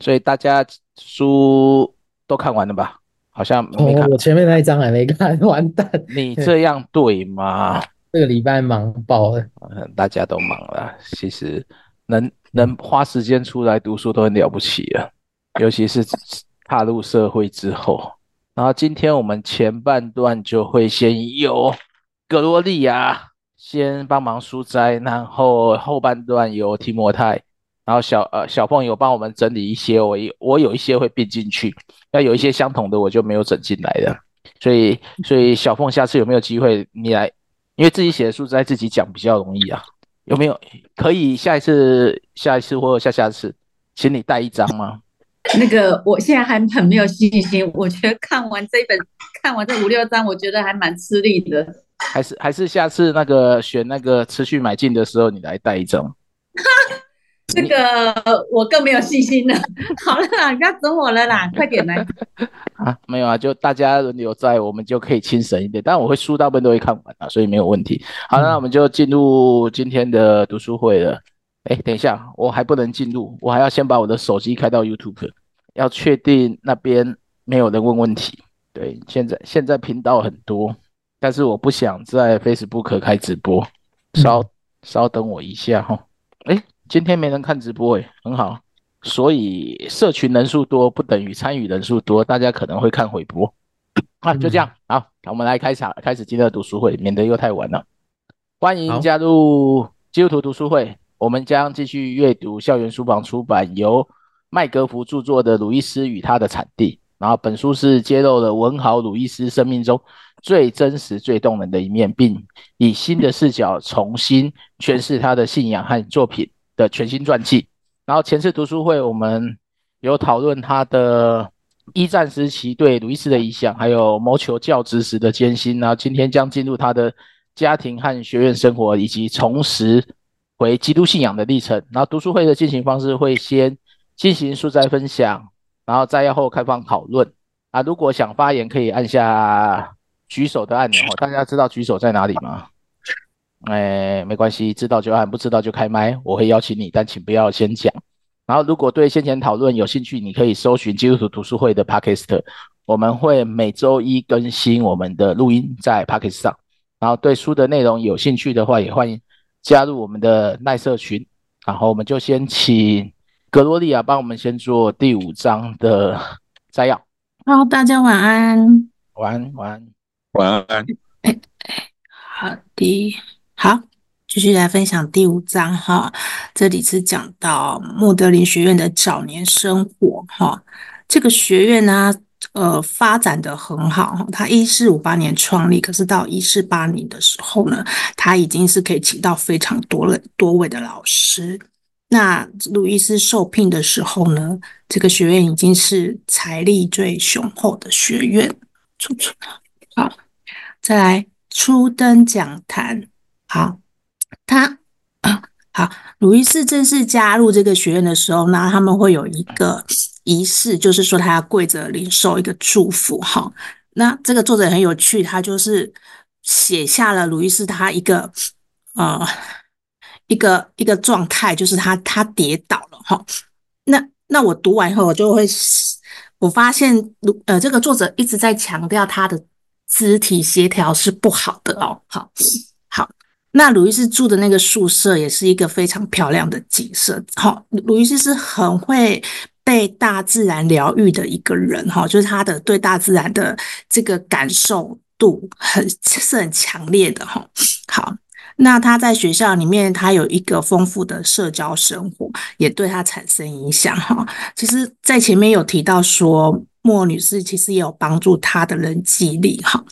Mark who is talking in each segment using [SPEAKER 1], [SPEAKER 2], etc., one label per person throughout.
[SPEAKER 1] 所以大家书都看完了吧？好像没看。
[SPEAKER 2] 哦，我前面那一章还没看，完蛋！
[SPEAKER 1] 你这样对吗？
[SPEAKER 2] 这个礼拜忙爆了，
[SPEAKER 1] 大家都忙了。其实能能花时间出来读书都很了不起了，尤其是踏入社会之后。然后今天我们前半段就会先由格罗利亚先帮忙书斋，然后后半段由提摩太，然后小呃小凤有帮我们整理一些，我我有一些会并进去，那有一些相同的我就没有整进来的，所以所以小凤下次有没有机会你来？因为自己写的书在自己讲比较容易啊，有没有可以下一次、下一次或下下次，请你带一张吗？
[SPEAKER 3] 那个我现在还很没有信心，我觉得看完这一本，看完这五六章，我觉得还蛮吃力的。
[SPEAKER 1] 还是还是下次那个选那个持续买进的时候，你来带一张。
[SPEAKER 3] 这个我更没有信心了。好了啦，不要整我了啦，快点来。
[SPEAKER 1] 啊，没有啊，就大家轮流在，我们就可以轻省一点。但我会书大部分都会看完啊，所以没有问题。好，那我们就进入今天的读书会了。哎、嗯，等一下，我还不能进入，我还要先把我的手机开到 YouTube，要确定那边没有人问问题。对，现在现在频道很多，但是我不想在 Facebook 开直播，稍稍等我一下哈。哎。今天没人看直播诶，很好，所以社群人数多不等于参与人数多，大家可能会看回播。啊，就这样，好，我们来开场，开始今天的读书会，免得又太晚了。欢迎加入基督徒读书会，我们将继续阅读校园书房出版由麦格福著作的《鲁伊斯与他的产地》，然后本书是揭露了文豪鲁伊斯生命中最真实、最动人的一面，并以新的视角重新诠释他的信仰和作品。的全新传记，然后前次读书会我们有讨论他的一战时期对鲁伊斯的影响，还有谋求教职时的艰辛。然后今天将进入他的家庭和学院生活，以及重拾回基督信仰的历程。然后读书会的进行方式会先进行素斋分享，然后摘要后开放讨论。啊，如果想发言，可以按下举手的按钮。大家知道举手在哪里吗？哎，没关系，知道就按，不知道就开麦。我会邀请你，但请不要先讲。然后，如果对先前讨论有兴趣，你可以搜寻基督徒读书会的 Podcast，我们会每周一更新我们的录音在 Podcast 上。然后，对书的内容有兴趣的话，也欢迎加入我们的耐社群。然后，我们就先请格罗利亚帮我们先做第五章的摘要。
[SPEAKER 4] 好，大家晚安。
[SPEAKER 1] 晚安，晚安，
[SPEAKER 5] 晚安。
[SPEAKER 4] 哎哎，好的。好，继续来分享第五章哈。这里是讲到穆德林学院的早年生活哈。这个学院呢，呃，发展得很好。它一四五八年创立，可是到一四八零的时候呢，它已经是可以请到非常多了多位的老师。那路易斯受聘的时候呢，这个学院已经是财力最雄厚的学院。出出好，再来初登讲坛。好，他啊，好，鲁伊斯正式加入这个学院的时候，那他们会有一个仪式，就是说他要跪着领受一个祝福。哈，那这个作者很有趣，他就是写下了鲁伊斯他一个呃一个一个状态，就是他他跌倒了。哈，那那我读完以后，我就会我发现鲁呃这个作者一直在强调他的肢体协调是不好的哦。好。那鲁伊斯住的那个宿舍也是一个非常漂亮的景色。好，鲁伊斯是很会被大自然疗愈的一个人。哈，就是他的对大自然的这个感受度很是很强烈的。哈，好，那他在学校里面，他有一个丰富的社交生活，也对他产生影响。哈，其实，在前面有提到说，莫女士其实也有帮助他的人际力。哈。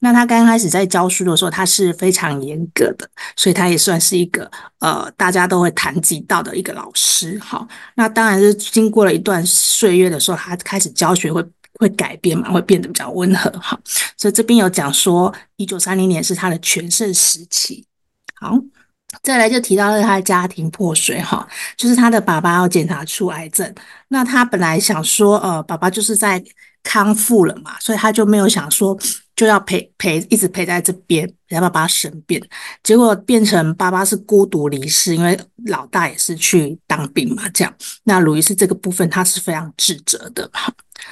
[SPEAKER 4] 那他刚开始在教书的时候，他是非常严格的，所以他也算是一个呃，大家都会谈及到的一个老师。好，那当然是经过了一段岁月的时候，他开始教学会会改变嘛，会变得比较温和。好，所以这边有讲说，一九三零年是他的全盛时期。好，再来就提到了他的家庭破碎哈，就是他的爸爸要检查出癌症，那他本来想说，呃，爸爸就是在康复了嘛，所以他就没有想说就要陪陪一直陪在这边，陪爸爸生病，结果变成爸爸是孤独离世，因为老大也是去当兵嘛，这样，那鲁伊斯这个部分他是非常自责的，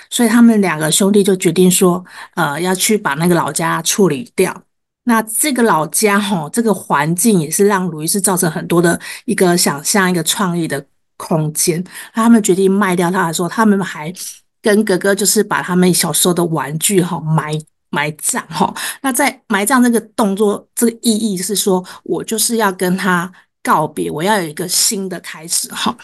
[SPEAKER 4] 所以他们两个兄弟就决定说，呃，要去把那个老家处理掉。那这个老家哈，这个环境也是让鲁伊斯造成很多的一个想象、一个创意的空间。他们决定卖掉它的时候，他们还跟哥哥就是把他们小时候的玩具哈埋埋葬哈。那在埋葬这个动作，这个意义是说我就是要跟他告别，我要有一个新的开始哈。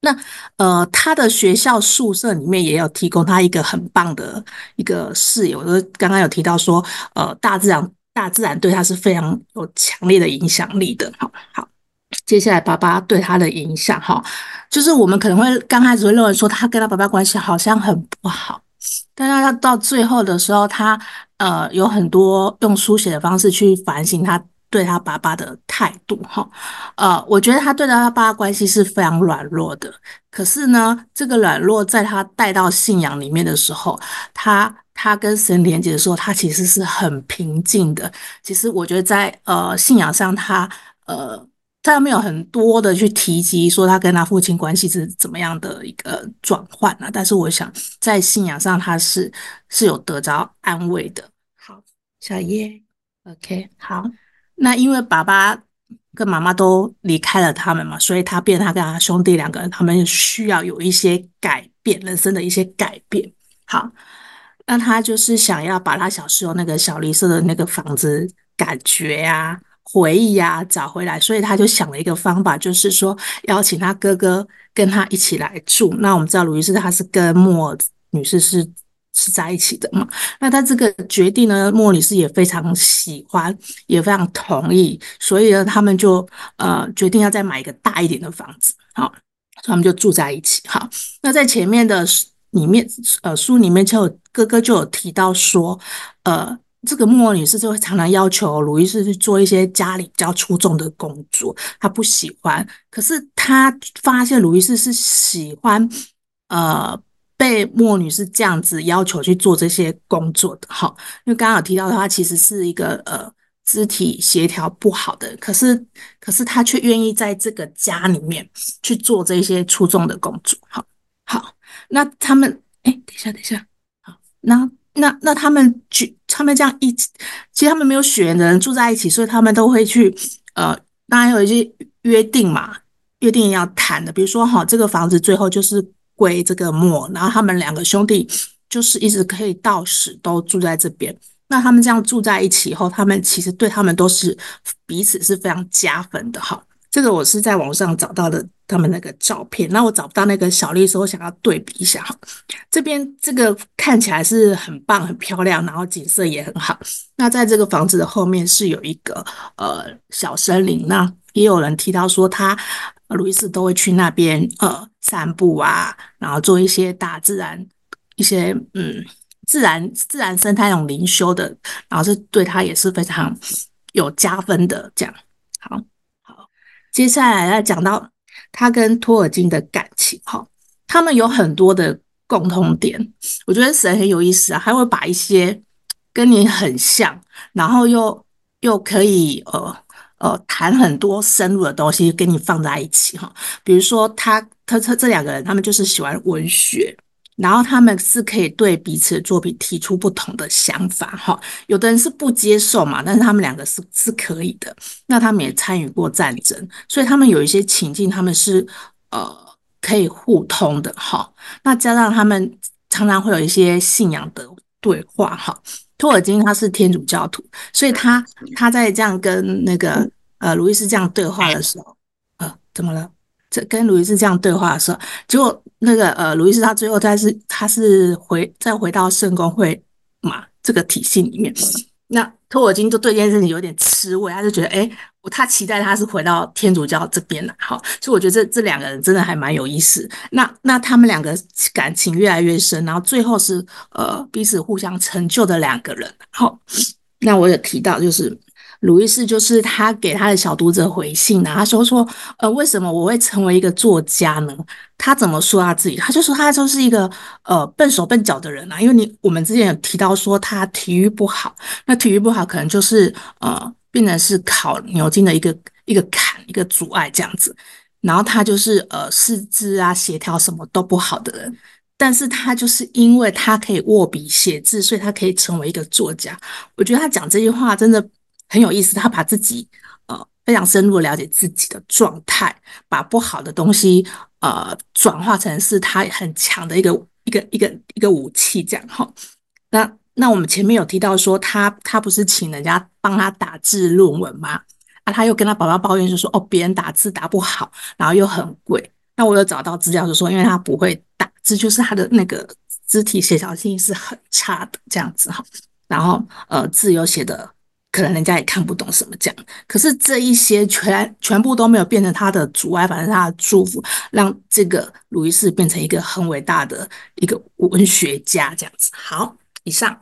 [SPEAKER 4] 那呃，他的学校宿舍里面也有提供他一个很棒的一个室友，就是刚刚有提到说，呃，大自然。大自然对他是非常有强烈的影响力的。好好，接下来爸爸对他的影响，哈，就是我们可能会刚开始会认为说他跟他爸爸关系好像很不好，但是他到最后的时候，他呃有很多用书写的方式去反省他对他爸爸的态度，哈，呃，我觉得他对他爸爸关系是非常软弱的，可是呢，这个软弱在他带到信仰里面的时候，他。他跟神连接的时候，他其实是很平静的。其实我觉得在呃信仰上他，他呃他没有很多的去提及说他跟他父亲关系是怎么样的一个转换啊。但是我想在信仰上他是是有得着安慰的。好，小叶，OK，好。那因为爸爸跟妈妈都离开了他们嘛，所以他变他跟他兄弟两个人，他们需要有一些改变，人生的一些改变。好。那他就是想要把他小时候那个小绿色的那个房子感觉啊、回忆啊找回来，所以他就想了一个方法，就是说邀请他哥哥跟他一起来住。那我们知道鲁伊斯他是跟莫女士是是在一起的嘛？那他这个决定呢，莫女士也非常喜欢，也非常同意，所以呢，他们就呃决定要再买一个大一点的房子，好，他们就住在一起。好，那在前面的。里面呃，书里面就有哥哥就有提到说，呃，这个莫女士就会常常要求鲁伊斯去做一些家里比较出众的工作，她不喜欢。可是她发现鲁伊斯是喜欢呃被莫女士这样子要求去做这些工作的哈。因为刚刚有提到的话，其实是一个呃肢体协调不好的，可是可是他却愿意在这个家里面去做这些出众的工作，好，好。那他们，哎，等一下，等一下，好，那那那他们去，他们这样一起，其实他们没有血缘的人住在一起，所以他们都会去，呃，当然有一些约定嘛，约定要谈的，比如说哈，这个房子最后就是归这个莫，然后他们两个兄弟就是一直可以到死都住在这边。那他们这样住在一起以后，他们其实对他们都是彼此是非常加分的哈。这个我是在网上找到的他们那个照片，那我找不到那个小丽的时候，想要对比一下哈。这边这个看起来是很棒、很漂亮，然后景色也很好。那在这个房子的后面是有一个呃小森林，那也有人提到说他路易斯都会去那边呃散步啊，然后做一些大自然一些嗯自然自然生态那种灵修的，然后是对他也是非常有加分的这样。好。接下来要讲到他跟托尔金的感情，哈，他们有很多的共通点。我觉得神很有意思啊，还会把一些跟你很像，然后又又可以呃呃谈很多深入的东西跟你放在一起，哈。比如说他他他这两个人，他们就是喜欢文学。然后他们是可以对彼此的作品提出不同的想法，哈，有的人是不接受嘛，但是他们两个是是可以的。那他们也参与过战争，所以他们有一些情境，他们是呃可以互通的，哈。那加上他们常常会有一些信仰的对话，哈。托尔金他是天主教徒，所以他他在这样跟那个呃路易斯这样对话的时候，呃，怎么了？跟鲁伊斯这样对话的时候，结果。那个呃，鲁伊斯他最后他是他是回再回到圣公会嘛这个体系里面，那托尔金就对这件事情有点吃味，他就觉得哎，他期待他是回到天主教这边了，好，所以我觉得这这两个人真的还蛮有意思。那那他们两个感情越来越深，然后最后是呃彼此互相成就的两个人。好，那我有提到就是鲁伊斯就是他给他的小读者回信啊，他说说，呃，为什么我会成为一个作家呢？他怎么说他自己？他就说他就是一个呃笨手笨脚的人啊，因为你我们之前有提到说他体育不好，那体育不好可能就是呃变成是考牛津的一个一个坎一个阻碍这样子，然后他就是呃四肢啊协调什么都不好的人。但是他就是因为他可以握笔写字，所以他可以成为一个作家。我觉得他讲这句话真的很有意思。他把自己呃非常深入的了解自己的状态，把不好的东西呃转化成是他很强的一个一个一个一个武器，这样哈。那那我们前面有提到说他他不是请人家帮他打字论文吗？啊，他又跟他爸爸抱怨就说哦，别人打字打不好，然后又很贵。那我有找到资料就说，因为他不会打。字就是他的那个肢体协调性是很差的，这样子哈。然后呃，字又写的可能人家也看不懂什么这样。可是这一些全全部都没有变成他的阻碍，反正他的祝福，让这个鲁伊斯变成一个很伟大的一个文学家这样子。好，以上。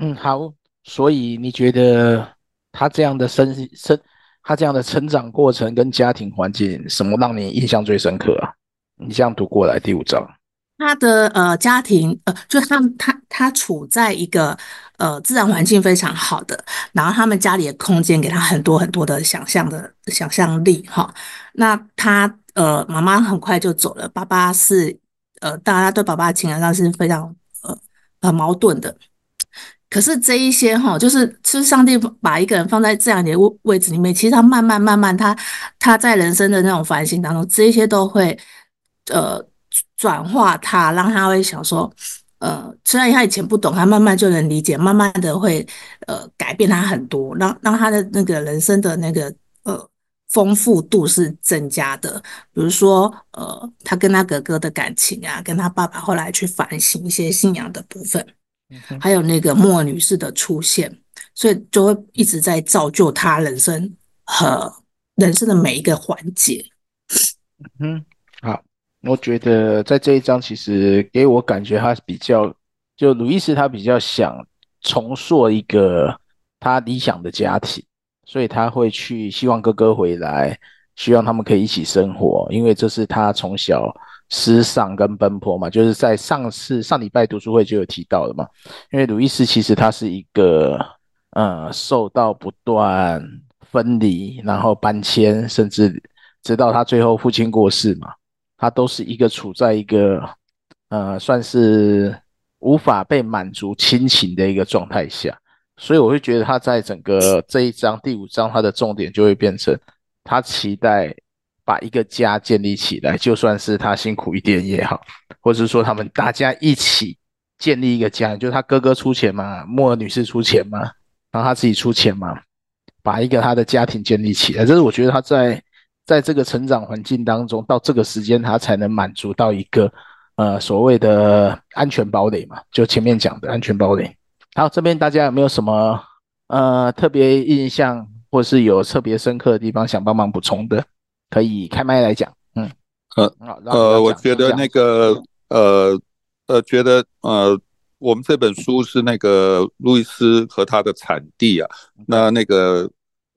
[SPEAKER 1] 嗯，好。所以你觉得他这样的生生，他这样的成长过程跟家庭环境，什么让你印象最深刻啊？你这样读过来第五章。
[SPEAKER 4] 他的呃家庭呃，就他他他处在一个呃自然环境非常好的，然后他们家里的空间给他很多很多的想象的想象力哈。那他呃妈妈很快就走了，爸爸是呃大家对爸爸的情感上是非常呃很矛盾的。可是这一些哈，就是是上帝把一个人放在这样的位位置里面，其实他慢慢慢慢他他在人生的那种反省当中，这一些都会呃。转化他，让他会想说，呃，虽然他以前不懂，他慢慢就能理解，慢慢的会呃改变他很多，让让他的那个人生的那个呃丰富度是增加的。比如说，呃，他跟他哥哥的感情啊，跟他爸爸后来去反省一些信仰的部分，还有那个莫女士的出现，所以就会一直在造就他人生和人生的每一个环节。
[SPEAKER 1] 嗯，好。我觉得在这一章，其实给我感觉他比较，就鲁伊斯他比较想重塑一个他理想的家庭，所以他会去希望哥哥回来，希望他们可以一起生活，因为这是他从小思想跟奔波嘛，就是在上次上礼拜读书会就有提到的嘛。因为鲁伊斯其实他是一个，呃，受到不断分离，然后搬迁，甚至直到他最后父亲过世嘛。他都是一个处在一个，呃，算是无法被满足亲情的一个状态下，所以我会觉得他在整个这一章第五章，他的重点就会变成他期待把一个家建立起来，就算是他辛苦一点也好，或者是说他们大家一起建立一个家，就是他哥哥出钱嘛，莫尔女士出钱嘛，然后他自己出钱嘛，把一个他的家庭建立起来，这是我觉得他在。在这个成长环境当中，到这个时间，他才能满足到一个呃所谓的安全堡垒嘛，就前面讲的安全堡垒。好，这边大家有没有什么呃特别印象，或是有特别深刻的地方想帮忙补充的？可以开麦来讲。嗯，
[SPEAKER 5] 呃呃，我觉得那个呃呃，觉得呃，我们这本书是那个路易斯和他的产地啊，那那个。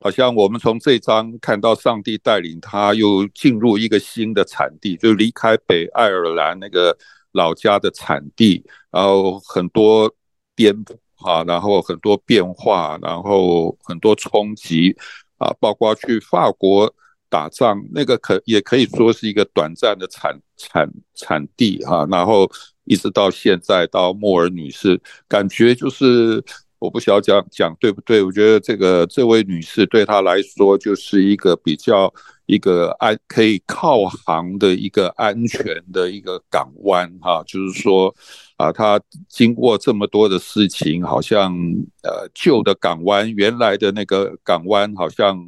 [SPEAKER 5] 好像我们从这章看到上帝带领他又进入一个新的产地，就离开北爱尔兰那个老家的产地，然后很多颠簸啊，然后很多变化，然后很多冲击啊，包括去法国打仗，那个可也可以说是一个短暂的产产产地啊，然后一直到现在到莫尔女士，感觉就是。我不晓得讲讲对不对？我觉得这个这位女士对她来说就是一个比较一个安可以靠航的一个安全的一个港湾哈，就是说啊，她经过这么多的事情，好像呃旧的港湾原来的那个港湾好像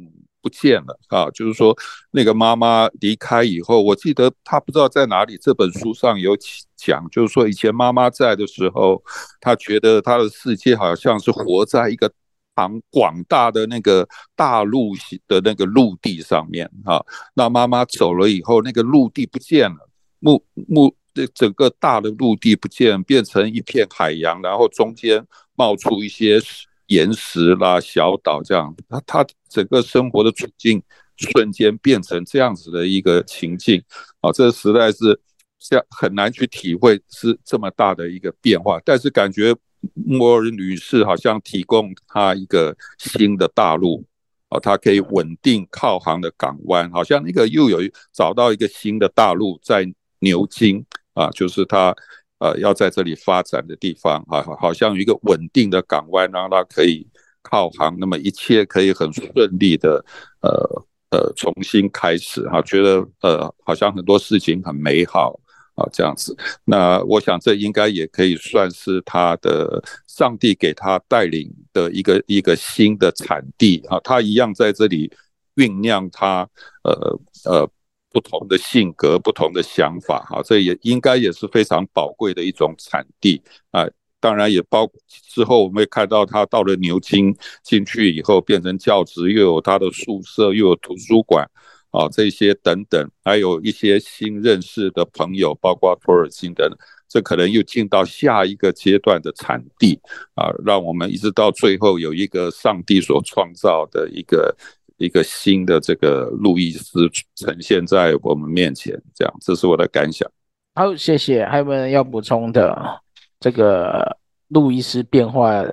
[SPEAKER 5] 不见了啊，就是说那个妈妈离开以后，我记得她不知道在哪里，这本书上有讲，就是说以前妈妈在的时候，她觉得她的世界好像是活在一个广广大的那个大陆的那个陆地上面啊。那妈妈走了以后，那个陆地不见了，木木这整个大的陆地不见，变成一片海洋，然后中间冒出一些岩石啦、小岛这样，他他整个生活的处境瞬间变成这样子的一个情境啊，这实在是这样很难去体会是这么大的一个变化。但是感觉摩尔女士好像提供他一个新的大陆啊，他可以稳定靠航的港湾，好像那个又有找到一个新的大陆在牛津啊，就是他。呃，要在这里发展的地方，啊，好像有一个稳定的港湾，让它可以靠航，那么一切可以很顺利的，呃呃，重新开始，哈，觉得呃，好像很多事情很美好啊，这样子。那我想，这应该也可以算是他的上帝给他带领的一个一个新的产地啊，他一样在这里酝酿他，呃呃。不同的性格，不同的想法，哈，这也应该也是非常宝贵的一种产地啊。当然，也包之后我们会看到他到了牛津进去以后，变成教职，又有他的宿舍，又有图书馆啊，这些等等，还有一些新认识的朋友，包括托尔金等，这可能又进到下一个阶段的产地啊，让我们一直到最后有一个上帝所创造的一个。一个新的这个路易斯呈现在我们面前，这样，这是我的感想。
[SPEAKER 1] 好，谢谢。还有没有人要补充的？这个路易斯变化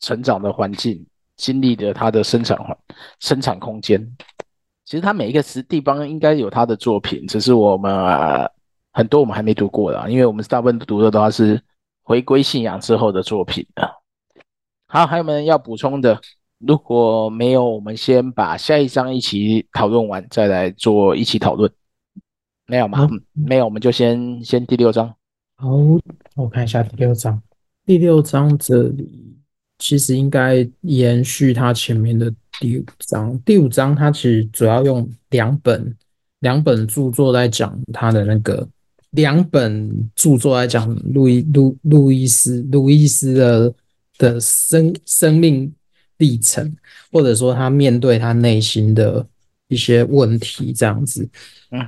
[SPEAKER 1] 成长的环境，经历的他的生产环生产空间。其实他每一个时地方应该有他的作品，只是我们、呃、很多我们还没读过的，因为我们大部分读的都是回归信仰之后的作品啊。好，还有没有要补充的？如果没有，我们先把下一章一起讨论完，再来做一起讨论。没有吗？嗯，没有，我们就先先第六章。
[SPEAKER 2] 好，我看一下第六章。第六章这里其实应该延续它前面的第五章。第五章它其实主要用两本两本著作来讲它的那个两本著作来讲路易路路易斯路易斯的的生生命。历程，或者说他面对他内心的一些问题，这样子。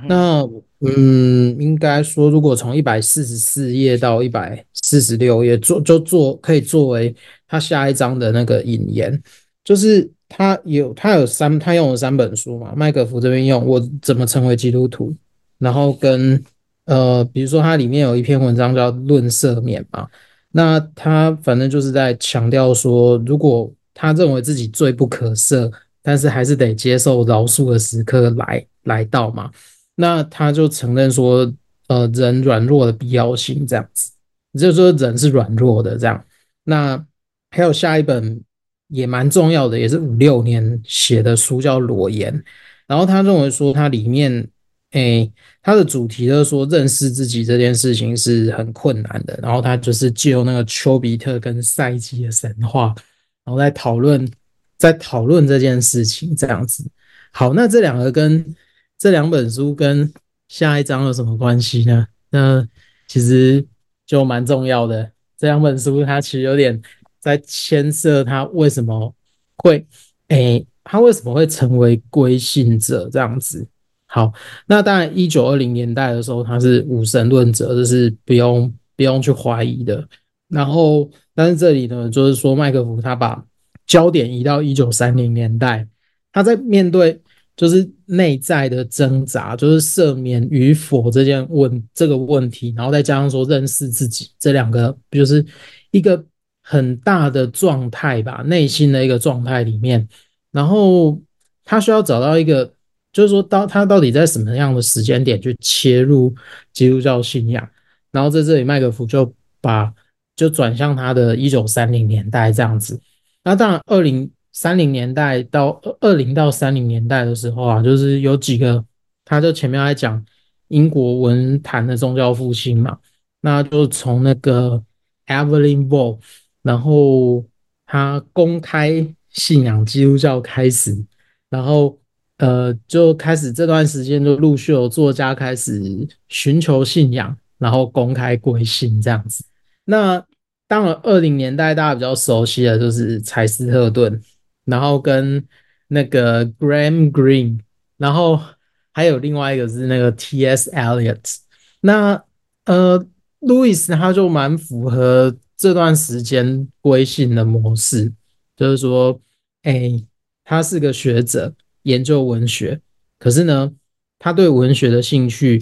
[SPEAKER 2] 那嗯，应该说，如果从一百四十四页到一百四十六页做就做，可以作为他下一章的那个引言。就是他有他有三，他用了三本书嘛。麦克福这边用《我怎么成为基督徒》，然后跟呃，比如说它里面有一篇文章叫《论赦免》嘛。那他反正就是在强调说，如果他认为自己罪不可赦，但是还是得接受饶恕的时刻来来到嘛。那他就承认说，呃，人软弱的必要性这样子，就是说人是软弱的这样。那还有下一本也蛮重要的，也是五六年写的书叫《裸言》，然后他认为说，它里面，诶，它的主题就是说，认识自己这件事情是很困难的。然后他就是借用那个丘比特跟赛姬的神话。然后再讨论，在讨论这件事情，这样子。好，那这两个跟这两本书跟下一章有什么关系呢？那其实就蛮重要的。这两本书它其实有点在牵涉他为什么会，诶，他为什么会成为归信者这样子。好，那当然，一九二零年代的时候他是无神论者，这是不用不用去怀疑的。然后。但是这里呢，就是说麦克福他把焦点移到一九三零年代，他在面对就是内在的挣扎，就是赦免与否这件问这个问题，然后再加上说认识自己这两个，就是一个很大的状态吧，内心的一个状态里面，然后他需要找到一个，就是说到他到底在什么样的时间点去切入基督教信仰，然后在这里麦克福就把。就转向他的一九三零年代这样子，那当然二零三零年代到二零到三零年代的时候啊，就是有几个，他就前面在讲英国文坛的宗教复兴嘛，那就从那个 Evelyn Waugh，然后他公开信仰基督教开始，然后呃就开始这段时间就陆续有作家开始寻求信仰，然后公开归信这样子。那当然，二零年代大家比较熟悉的就是柴斯特顿，然后跟那个 Graham Green，然后还有另外一个是那个 T.S. Eliot。那呃，路易斯他就蛮符合这段时间微信的模式。就是说，哎，他是个学者，研究文学，可是呢，他对文学的兴趣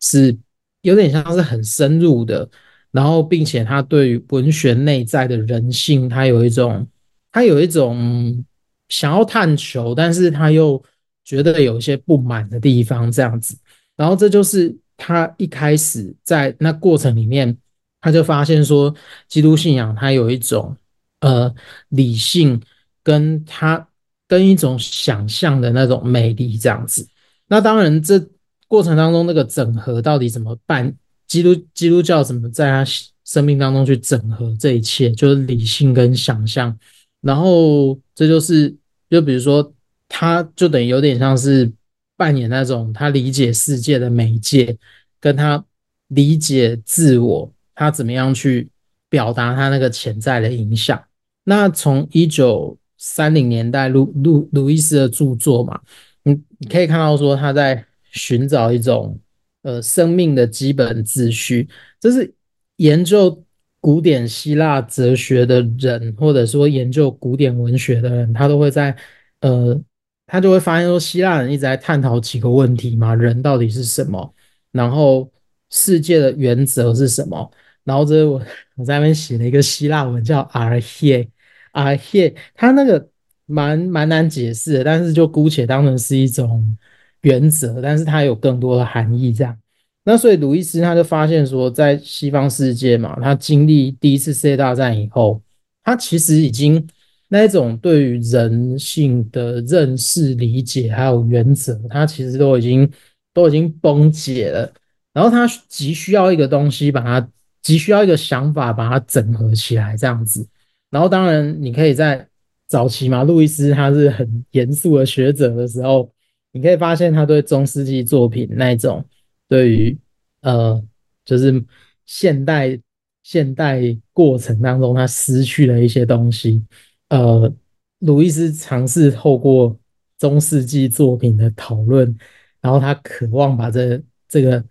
[SPEAKER 2] 是有点像是很深入的，然后并且他对于文学内在的人性，他有一种，他有一种想要探求，但是他又觉得有一些不满的地方，这样子，然后这就是他一开始在那过程里面。他就发现说，基督信仰它有一种呃理性，跟他跟一种想象的那种魅力这样子。那当然，这过程当中那个整合到底怎么办？基督基督教怎么在他生命当中去整合这一切，就是理性跟想象。然后这就是，就比如说，他就等于有点像是扮演那种他理解世界的媒介，跟他理解自我。他怎么样去表达他那个潜在的影响？那从一九三零年代鲁鲁鲁易斯的著作嘛，你你可以看到说他在寻找一种呃生命的基本秩序。这是研究古典希腊哲学的人，或者说研究古典文学的人，他都会在呃，他就会发现说，希腊人一直在探讨几个问题嘛：人到底是什么？然后世界的原则是什么？然后这我我在那边写了一个希腊文叫 arche，arche，它那个蛮蛮难解释的，但是就姑且当成是一种原则，但是它有更多的含义这样。那所以鲁伊斯他就发现说，在西方世界嘛，他经历第一次世界大战以后，他其实已经那种对于人性的认识、理解还有原则，他其实都已经都已经崩解了。然后他急需要一个东西把它。急需要一个想法把它整合起来，这样子。然后，当然你可以在早期嘛，路易斯他是很严肃的学者的时候，你可以发现他对中世纪作品那种对于呃，就是现代现代过程当中他失去了一些东西。呃，路易斯尝试透过中世纪作品的讨论，然后他渴望把这这个。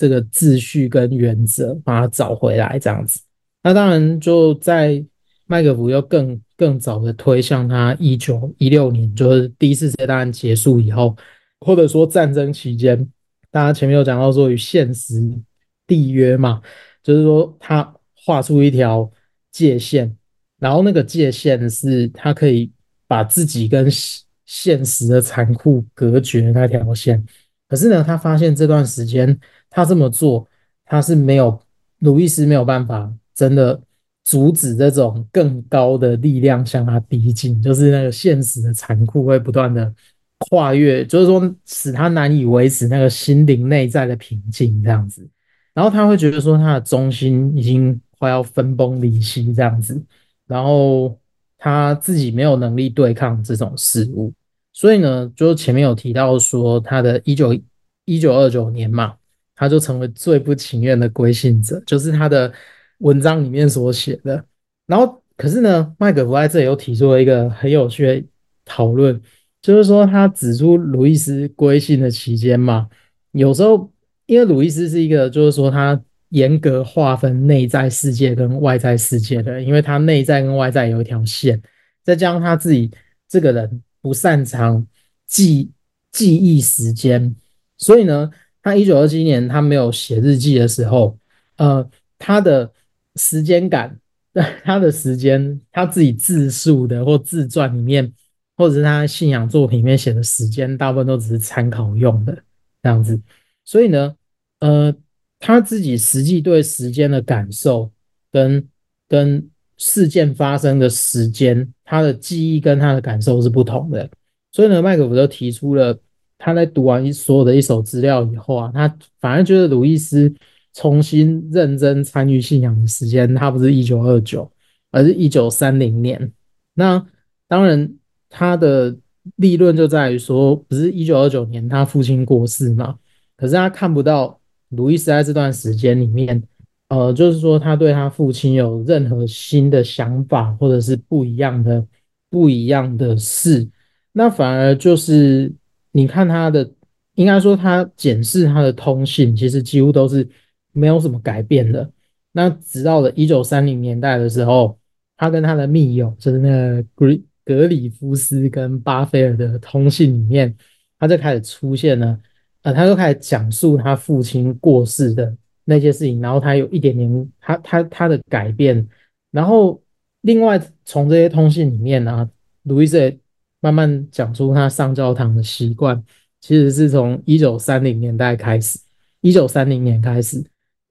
[SPEAKER 2] 这个秩序跟原则，把它找回来，这样子。那当然就在麦克福又更更早的推向他一九一六年，就是第一次世界大战结束以后，或者说战争期间，大家前面有讲到说与现实缔约嘛，就是说他画出一条界限，然后那个界限是他可以把自己跟现实的残酷隔绝那条线。可是呢，他发现这段时间。他这么做，他是没有，鲁易斯没有办法真的阻止这种更高的力量向他逼近，就是那个现实的残酷会不断的跨越，就是说使他难以维持那个心灵内在的平静这样子。然后他会觉得说他的中心已经快要分崩离析这样子，然后他自己没有能力对抗这种事物，所以呢，就前面有提到说他的一九一九二九年嘛。他就成为最不情愿的归信者，就是他的文章里面所写的。然后，可是呢，麦可福在这里又提出了一个很有趣的讨论，就是说他指出鲁伊斯归信的期间嘛，有时候因为鲁伊斯是一个，就是说他严格划分内在世界跟外在世界的，因为他内在跟外在有一条线，再加上他自己这个人不擅长记记忆时间，所以呢。他一九二七年，他没有写日记的时候，呃，他的时间感，他的时间，他自己自述的或自传里面，或者是他信仰作品里面写的时间，大部分都只是参考用的这样子。所以呢，呃，他自己实际对时间的感受跟跟事件发生的时间，他的记忆跟他的感受是不同的。所以呢，麦克福就提出了。他在读完所有的一手资料以后啊，他反而觉得鲁伊斯重新认真参与信仰的时间，他不是一九二九，而是一九三零年。那当然，他的立论就在于说，不是一九二九年他父亲过世嘛？可是他看不到路易斯在这段时间里面，呃，就是说他对他父亲有任何新的想法，或者是不一样的不一样的事，那反而就是。你看他的，应该说他检视他的通信，其实几乎都是没有什么改变的。那直到了一九三零年代的时候，他跟他的密友，就是那个格格里夫斯跟巴菲尔的通信里面，他就开始出现了，呃，他就开始讲述他父亲过世的那些事情，然后他有一点点他他他的改变，然后另外从这些通信里面呢、路易斯慢慢讲出他上教堂的习惯，其实是从一九三零年代开始，一九三零年开始，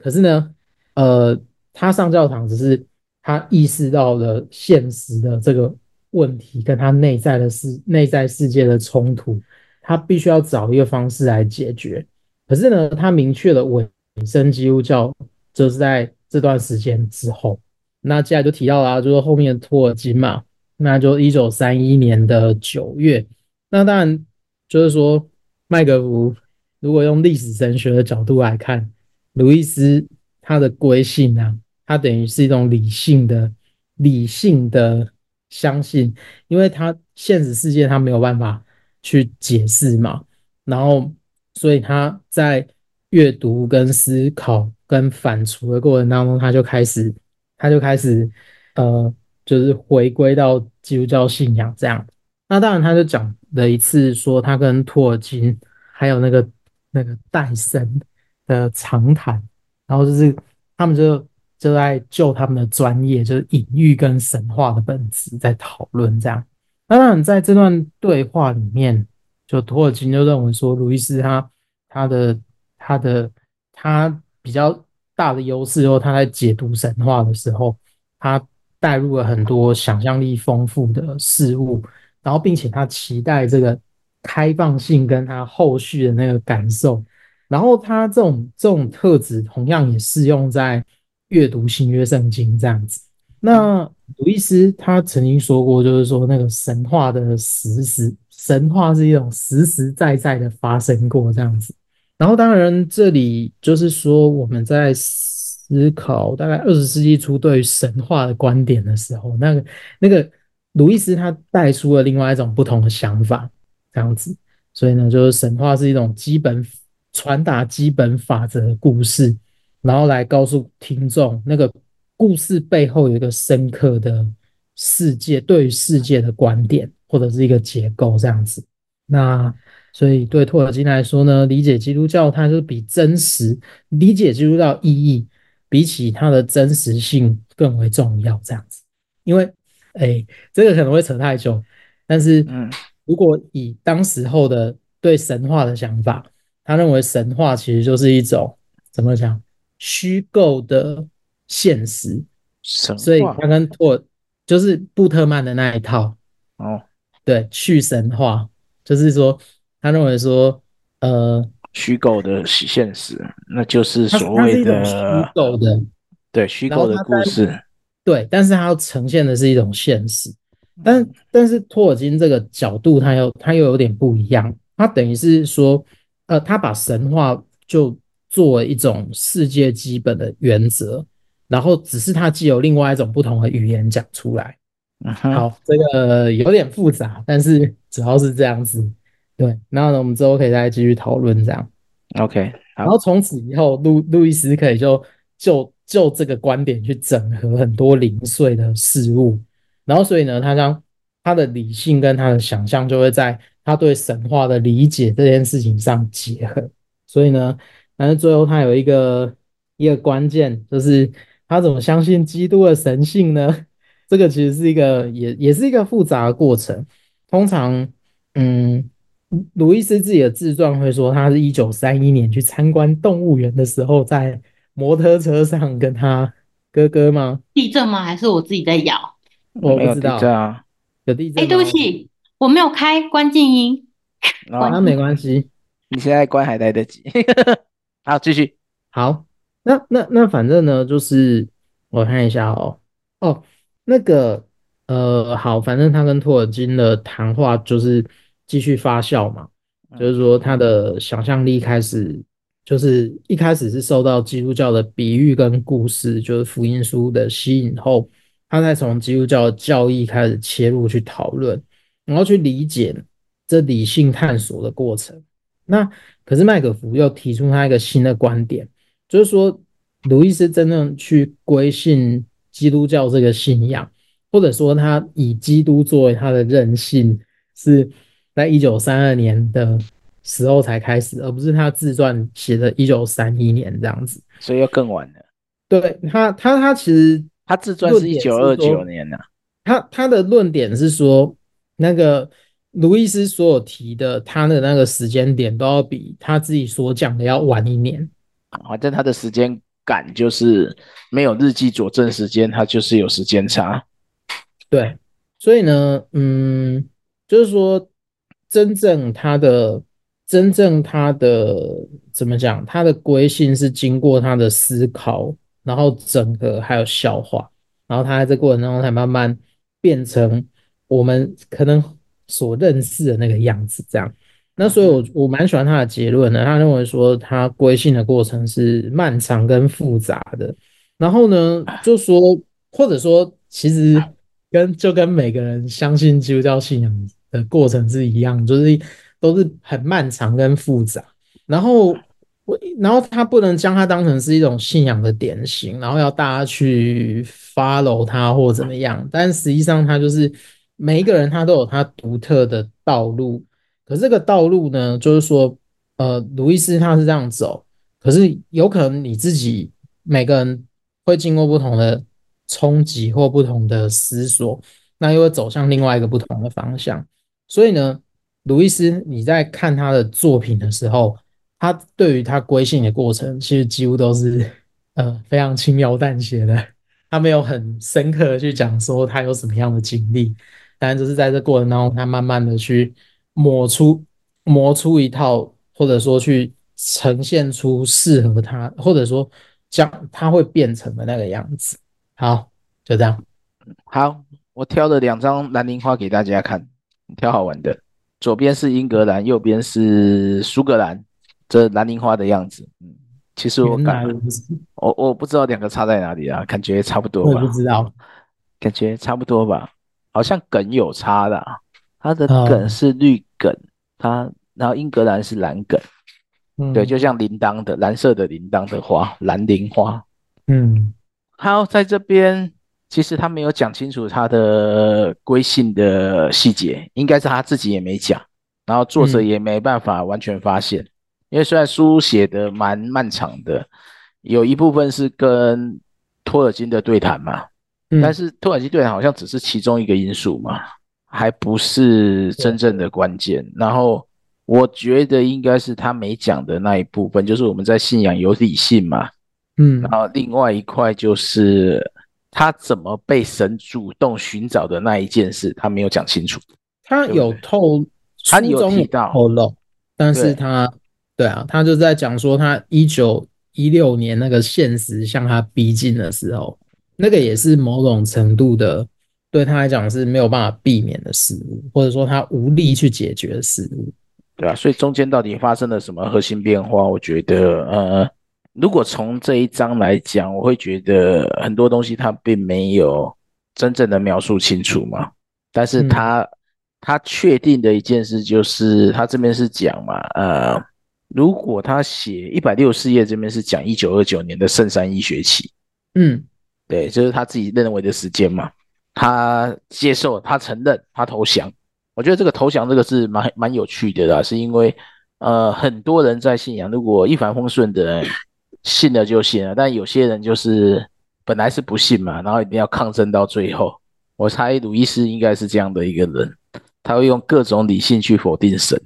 [SPEAKER 2] 可是呢，呃，他上教堂只是。他意识到了现实的这个问题，跟他内在的世内在世界的冲突，他必须要找一个方式来解决。可是呢，他明确的委身基督教，就是在这段时间之后。那接下来就提到了，就是后面的托尔金嘛，那就一九三一年的九月。那当然就是说，麦格福如果用历史神学的角度来看，路易斯他的归信啊。他等于是一种理性的、理性的相信，因为他现实世界他没有办法去解释嘛，然后所以他在阅读、跟思考、跟反刍的过程当中，他就开始，他就开始，呃，就是回归到基督教信仰这样。那当然，他就讲了一次说他跟托尔金还有那个那个戴森的长谈，然后就是他们就。就在就他们的专业，就是隐喻跟神话的本质在讨论这样。那当然，在这段对话里面，就托尔金就认为说，鲁伊斯他他的他的他比较大的优势，后他在解读神话的时候，他带入了很多想象力丰富的事物，然后并且他期待这个开放性跟他后续的那个感受，然后他这种这种特质同样也适用在。阅读新约圣经这样子，那鲁伊斯他曾经说过，就是说那个神话的实实神话是一种实实在在的发生过这样子。然后当然这里就是说我们在思考大概二十世纪初对于神话的观点的时候，那个那个鲁伊斯他带出了另外一种不同的想法这样子。所以呢，就是神话是一种基本传达基本法则的故事。然后来告诉听众，那个故事背后有一个深刻的世界，对于世界的观点或者是一个结构这样子。那所以对托尔金来说呢，理解基督教，它就是比真实理解基督教意义，比起它的真实性更为重要这样子。因为，哎，这个可能会扯太久，但是，如果以当时候的对神话的想法，他认为神话其实就是一种怎么讲？虚构的现实，所以他跟托就是布特曼的那一套哦，对，去神话，就是说他认为说，呃，
[SPEAKER 1] 虚构的现实，那就是所谓的
[SPEAKER 2] 虚构的，
[SPEAKER 1] 对，虚构的故事，
[SPEAKER 2] 对，但是它要呈现的是一种现实，但但是托尔金这个角度，他又他又有点不一样，他等于是说，呃，他把神话就。作为一种世界基本的原则，然后只是他既有另外一种不同的语言讲出来。好，这个有点复杂，但是 主要是这样子。对，然后呢我们之后可以再继续讨论这样。
[SPEAKER 1] OK，
[SPEAKER 2] 然后从此以后，路路易斯可以就就就这个观点去整合很多零碎的事物，然后所以呢，他将他的理性跟他的想象就会在他对神话的理解这件事情上结合，所以呢。但是最后他有一个一个关键，就是他怎么相信基督的神性呢？这个其实是一个也也是一个复杂的过程。通常，嗯，鲁伊斯自己的自传会说，他是一九三一年去参观动物园的时候，在摩托车上跟他哥哥吗？
[SPEAKER 3] 地震吗？还是我自己在摇？
[SPEAKER 2] 我不知道。
[SPEAKER 1] 啊，
[SPEAKER 2] 有地震。
[SPEAKER 3] 哎，对不起，我没有开关静音。
[SPEAKER 2] 哦，那没关系，
[SPEAKER 1] 你现在关还来得及。好，继续。
[SPEAKER 2] 好，那那那反正呢，就是我看一下哦，哦，那个呃，好，反正他跟托尔金的谈话就是继续发酵嘛，就是说他的想象力开始，就是一开始是受到基督教的比喻跟故事，就是福音书的吸引后，他再从基督教的教义开始切入去讨论，然后去理解这理性探索的过程。那可是麦可福又提出他一个新的观点，就是说，鲁伊斯真正去归信基督教这个信仰，或者说他以基督作为他的任性，是在一九三二年的时候才开始，而不是他自传写的一九三一年这样子，
[SPEAKER 1] 所以要更晚了。
[SPEAKER 2] 对他，他他其实
[SPEAKER 1] 他自传是一九二九年的，
[SPEAKER 2] 他他的论点是说，那个卢易斯所有提的他的那个时间点都要比他自己所讲的要晚一年，
[SPEAKER 1] 反正他的时间感就是没有日记佐证时间，他就是有时间差。
[SPEAKER 2] 对，所以呢，嗯，就是说，真正他的真正他的怎么讲，他的归信是经过他的思考，然后整合还有消化，然后他在这过程当中才慢慢变成我们可能所认识的那个样子。这样，那所以我，我我蛮喜欢他的结论的。他认为说，他归信的过程是漫长跟复杂的。然后呢，就说或者说，其实。跟就跟每个人相信基督教信仰的过程是一样，就是都是很漫长跟复杂。然后我，然后他不能将它当成是一种信仰的典型，然后要大家去 follow 他或怎么样。但实际上，他就是每一个人他都有他独特的道路。可是这个道路呢，就是说，呃，卢易斯他是这样走，可是有可能你自己每个人会经过不同的。冲击或不同的思索，那又会走向另外一个不同的方向。所以呢，卢易斯，你在看他的作品的时候，他对于他归信的过程，其实几乎都是呃非常轻描淡写的，他没有很深刻的去讲说他有什么样的经历，但就是在这过程当中，他慢慢的去磨出磨出一套，或者说去呈现出适合他，或者说将他会变成的那个样子。好，就这样。
[SPEAKER 1] 好，我挑了两张蓝灵花给大家看，挑好玩的。左边是英格兰，右边是苏格兰，这蓝灵花的样子。嗯，其实我感，我我不知道两个差在哪里啊，感觉差不多吧。
[SPEAKER 2] 我不知道，
[SPEAKER 1] 感觉差不多吧，好像梗有差的。它的梗是绿梗，它然后英格兰是蓝梗。嗯，对，就像铃铛的蓝色的铃铛的花，蓝铃花。嗯。好，在这边其实他没有讲清楚他的归信的细节，应该是他自己也没讲，然后作者也没办法完全发现，嗯、因为虽然书写的蛮漫长的，有一部分是跟托尔金的对谈嘛，嗯、但是托尔金对谈好像只是其中一个因素嘛，还不是真正的关键。然后我觉得应该是他没讲的那一部分，就是我们在信仰有理性嘛。嗯，然后另外一块就是他怎么被神主动寻找的那一件事，他没有讲清楚。
[SPEAKER 2] 他有透，
[SPEAKER 1] 他有提到
[SPEAKER 2] 透露，但是他对，对啊，他就在讲说他一九一六年那个现实向他逼近的时候，那个也是某种程度的对他来讲是没有办法避免的事物，或者说他无力去解决的事物，
[SPEAKER 1] 对啊，所以中间到底发生了什么核心变化？我觉得呃。如果从这一章来讲，我会觉得很多东西他并没有真正的描述清楚嘛。但是他、嗯、他确定的一件事就是，他这边是讲嘛，呃，如果他写一百六十四页这边是讲一九二九年的圣三一学期，嗯，对，就是他自己认为的时间嘛。他接受，他承认，他投降。我觉得这个投降这个是蛮蛮有趣的啦，是因为呃，很多人在信仰，如果一帆风顺的人。信了就信了，但有些人就是本来是不信嘛，然后一定要抗争到最后。我猜鲁伊斯应该是这样的一个人，他会用各种理性去否定神，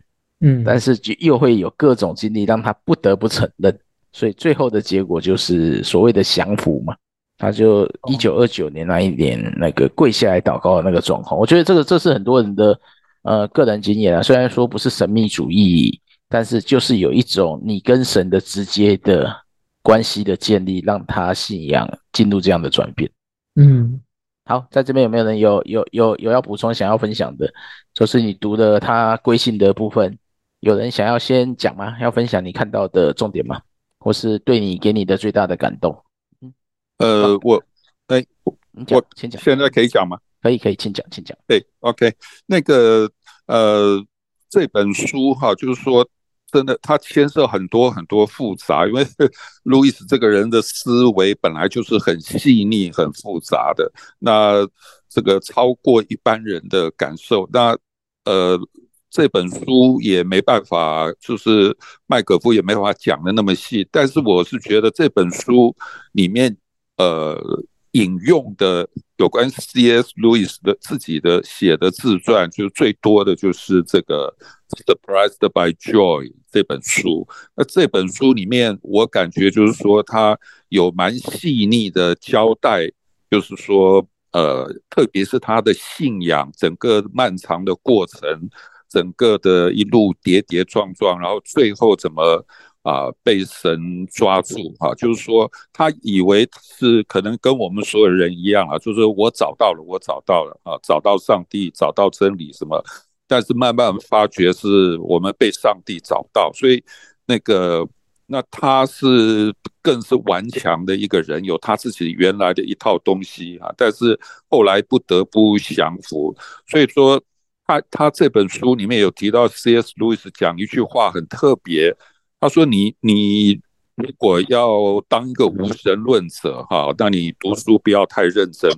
[SPEAKER 1] 嗯，但是就又会有各种经历让他不得不承认，所以最后的结果就是所谓的降服嘛。他就一九二九年那一年那个跪下来祷告的那个状况，我觉得这个这是很多人的呃个人经验啊，虽然说不是神秘主义，但是就是有一种你跟神的直接的。关系的建立，让他信仰进入这样的转变。嗯，好，在这边有没有人有有有有要补充、想要分享的？就是你读的他归信的部分，有人想要先讲吗？要分享你看到的重点吗？或是对你给你的最大的感动？
[SPEAKER 5] 嗯，呃，我，哎、欸，我
[SPEAKER 1] 请讲，
[SPEAKER 5] 现在可以讲吗？
[SPEAKER 1] 可以，可以，请讲，请讲。
[SPEAKER 5] 对，OK，那个，呃，这本书哈，就是说。真的，它牵涉很多很多复杂，因为 路易斯这个人的思维本来就是很细腻、很复杂的。那这个超过一般人的感受。那呃，这本书也没办法，就是麦可夫也没办法讲的那么细。但是我是觉得这本书里面呃引用的有关 C.S. Lewis 的自己的写的自传，就是最多的就是这个《Surprised by Joy》这本书。那这本书里面，我感觉就是说他有蛮细腻的交代，就是说。呃，特别是他的信仰，整个漫长的过程，整个的一路跌跌撞撞，然后最后怎么啊、被神抓住啊？就是说，他以为是可能跟我们所有人一样啊，就是我找到了，我找到了啊，找到上帝，找到真理什么，但是慢慢发觉是我们被上帝找到，所以那个。那他是更是顽强的一个人，有他自己原来的一套东西啊，但是后来不得不降服。所以说他，他这本书里面有提到，C.S. Lewis 讲一句话很特别，他说你：“你你如果要当一个无神论者哈，那你读书不要太认真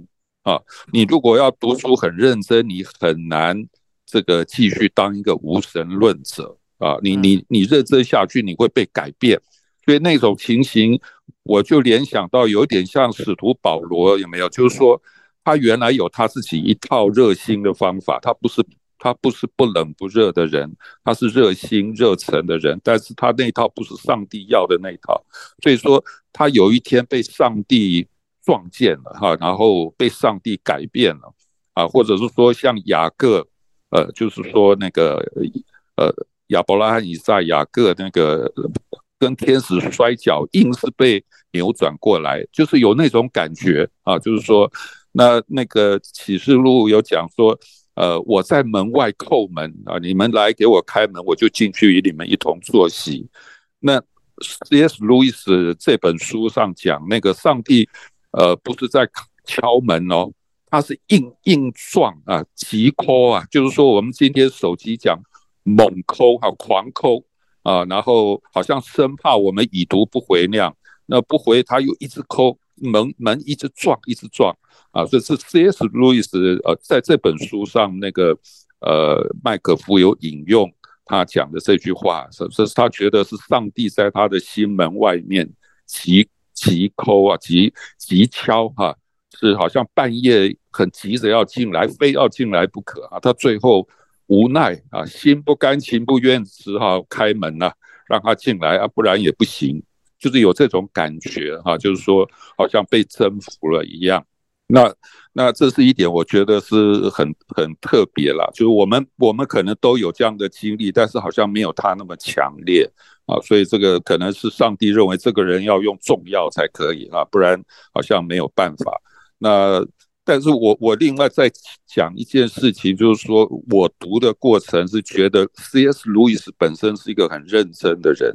[SPEAKER 5] 啊。你如果要读书很认真，你很难这个继续当一个无神论者。”啊，你你你认真下去，你会被改变，所以那种情形，我就联想到有点像使徒保罗，有没有？就是说，他原来有他自己一套热心的方法，他不是他不是不冷不热的人，他是热心热忱的人，但是他那套不是上帝要的那套，所以说他有一天被上帝撞见了哈，然后被上帝改变了啊，或者是说像雅各，呃，就是说那个呃。亚伯拉罕、以撒、雅各那个跟天使摔跤，硬是被扭转过来，就是有那种感觉啊。就是说，那那个启示录有讲说，呃，我在门外叩门啊，你们来给我开门，我就进去与你们一同坐席。那 C.S. 路易斯这本书上讲，那个上帝呃不是在敲门哦，他是硬硬撞啊，急 call 啊，就是说我们今天手机讲。猛抠哈，狂抠啊，然后好像生怕我们已读不回那样，那不回他又一直抠门门一直撞一直撞啊，这是 C.S. 路易斯呃在这本书上那个呃麦可夫有引用他讲的这句话，是是他觉得是上帝在他的心门外面急急抠啊，急急敲哈、是好像半夜很急着要进来，非要进来不可啊，他最后。无奈啊，心不甘情不愿，只好开门呐、让他进来啊，不然也不行，就是有这种感觉哈、就是说好像被征服了一样。那那这是一点，我觉得是很很特别啦，就是我们我们可能都有这样的经历，但是好像没有他那么强烈啊，所以这个可能是上帝认为这个人要用重药才可以啊，不然好像没有办法。那。但是我我另外再讲一件事情，就是说我读的过程是觉得 C.S. 路易斯本身是一个很认真的人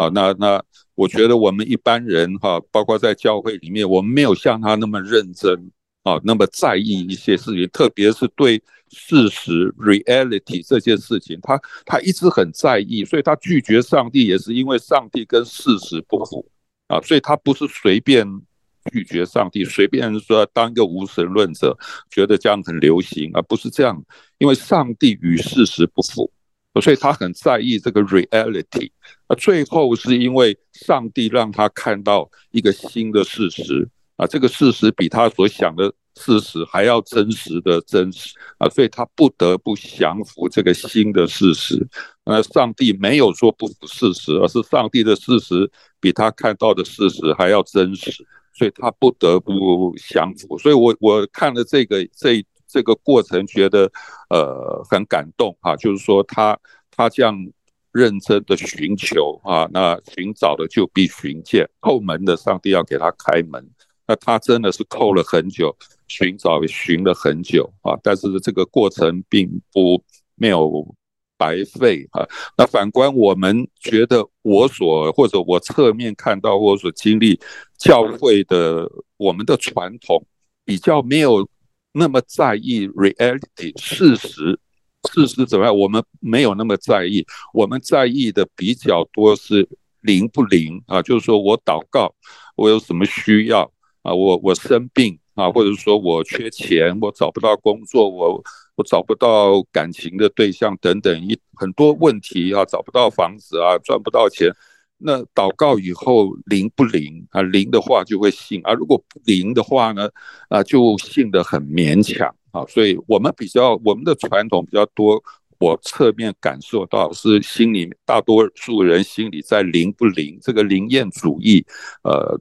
[SPEAKER 5] 啊，那那我觉得我们一般人哈，包括在教会里面，我们没有像他那么认真啊，那么在意一些事情，特别是对事实 reality 这件事情，他他一直很在意，所以他拒绝上帝也是因为上帝跟事实不符啊，所以他不是随便。拒绝上帝，随便说当一个无神论者，觉得这样很流行，而不是这样，因为上帝与事实不符，所以他很在意这个 reality。啊，最后是因为上帝让他看到一个新的事实，啊，这个事实比他所想的事实还要真实的真实，啊，所以他不得不降服这个新的事实。那上帝没有说不符事实，而是上帝的事实比他看到的事实还要真实。所以他不得不降服，所以我我看了这个这一这个过程，觉得呃很感动哈，就是说他他这样认真的寻求啊，那寻找的就必寻见，叩门的上帝要给他开门，那他真的是叩了很久，寻找寻了很久啊，但是这个过程并不没有。白费啊！那反观我们觉得，我所或者我侧面看到或者所经历教会的我们的传统，比较没有那么在意 reality 事实，事实怎么样？我们没有那么在意，我们在意的比较多是灵不灵啊？就是说我祷告，我有什么需要啊？我我生病。啊，或者是说我缺钱，我找不到工作，我我找不到感情的对象等等一很多问题啊，找不到房子啊，赚不到钱。那祷告以后灵不灵啊？灵的话就会信啊，如果不灵的话呢，啊就信得很勉强啊。所以我们比较我们的传统比较多，我侧面感受到是心里大多数人心里在灵不灵这个灵验主义，呃，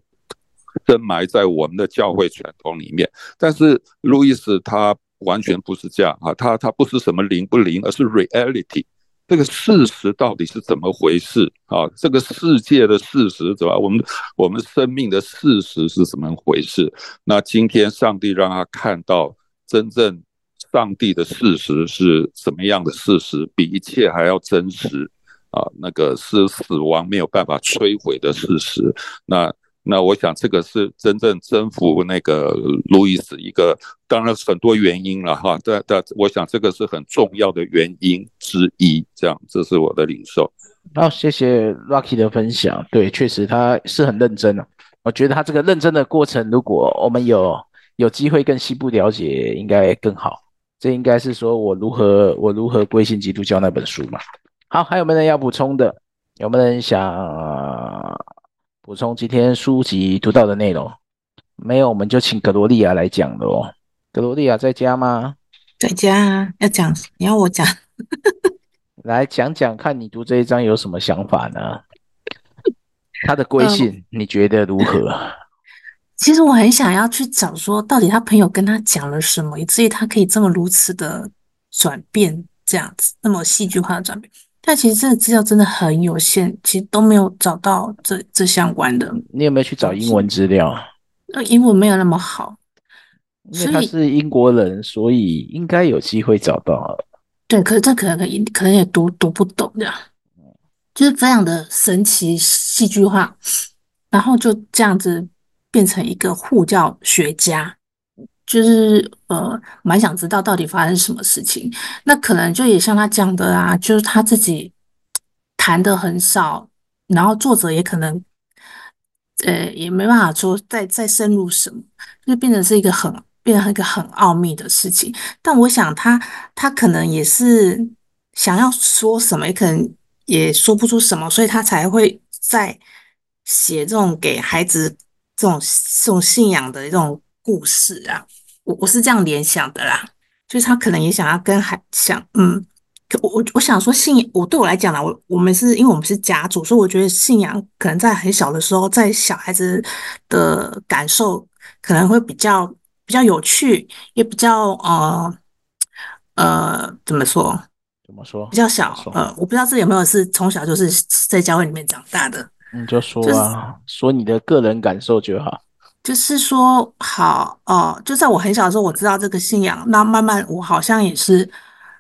[SPEAKER 5] 深埋在我们的教会传统里面。但是路易斯他完全不是这样啊，他他不是什么灵不灵，而是 reality。这个事实到底是怎么回事啊？这个世界的事实怎么？我们我们生命的事实是怎么回事？那今天上帝让他看到真正上帝的事实是什么样的事实？比一切还要真实啊！那个是死亡没有办法摧毁的事实。那。那我想，这个是真正征服那个路易斯一个，当然很多原因了哈，但但我想这个是很重要的原因之一。这样，这是我的领受。
[SPEAKER 1] 好，谢谢 Rocky 的分享。对，确实他是很认真的。我觉得他这个认真的过程，如果我们有有机会更细部了解，应该更好。这应该是说我如何我如何归信基督教那本书嘛。好，还有没有人要补充的？有没有人想？补充今天书籍读到的内容，没有，我们就请格罗丽亚来讲了哦。格罗丽亚在家吗？
[SPEAKER 4] 在家啊，要讲，你要我讲？
[SPEAKER 1] 来讲讲看你读这一章有什么想法呢？他的归信、嗯、你觉得如何？
[SPEAKER 4] 其实我很想要去找说，到底他朋友跟他讲了什么，以至于他可以这么如此的转变，这样子那么戏剧化的转变。但其实这个资料真的很有限，其实都没有找到这这相关的。
[SPEAKER 1] 你有没有去找英文资料？
[SPEAKER 4] 那英文没有那么好，
[SPEAKER 1] 因为他是英国人，所以应该有机会找到。
[SPEAKER 4] 对，可是这可能可可能也读读不懂的，就是非常的神奇戏剧化，然后就这样子变成一个护教学家。就是呃，蛮想知道到底发生什么事情。那可能就也像他讲的啊，就是他自己谈的很少，然后作者也可能呃也没办法说再再深入什么，就变成是一个很变成一个很奥秘的事情。但我想他他可能也是想要说什么，也可能也说不出什么，所以他才会在写这种给孩子这种这种信仰的这种故事啊。我我是这样联想的啦，就是他可能也想要跟孩想，嗯，我我我想说信仰，我对我来讲呢，我我们是因为我们是家族，所以我觉得信仰可能在很小的时候，在小孩子的感受可能会比较比较有趣，也比较呃呃怎么说？
[SPEAKER 1] 怎么说？
[SPEAKER 4] 比较小，呃，我不知道这有没有是从小就是在教会里面长大的，
[SPEAKER 1] 你就说啊，就是、说你的个人感受就好。
[SPEAKER 4] 就是说好哦、就在我很小的时候，我知道这个信仰。那慢慢我好像也是，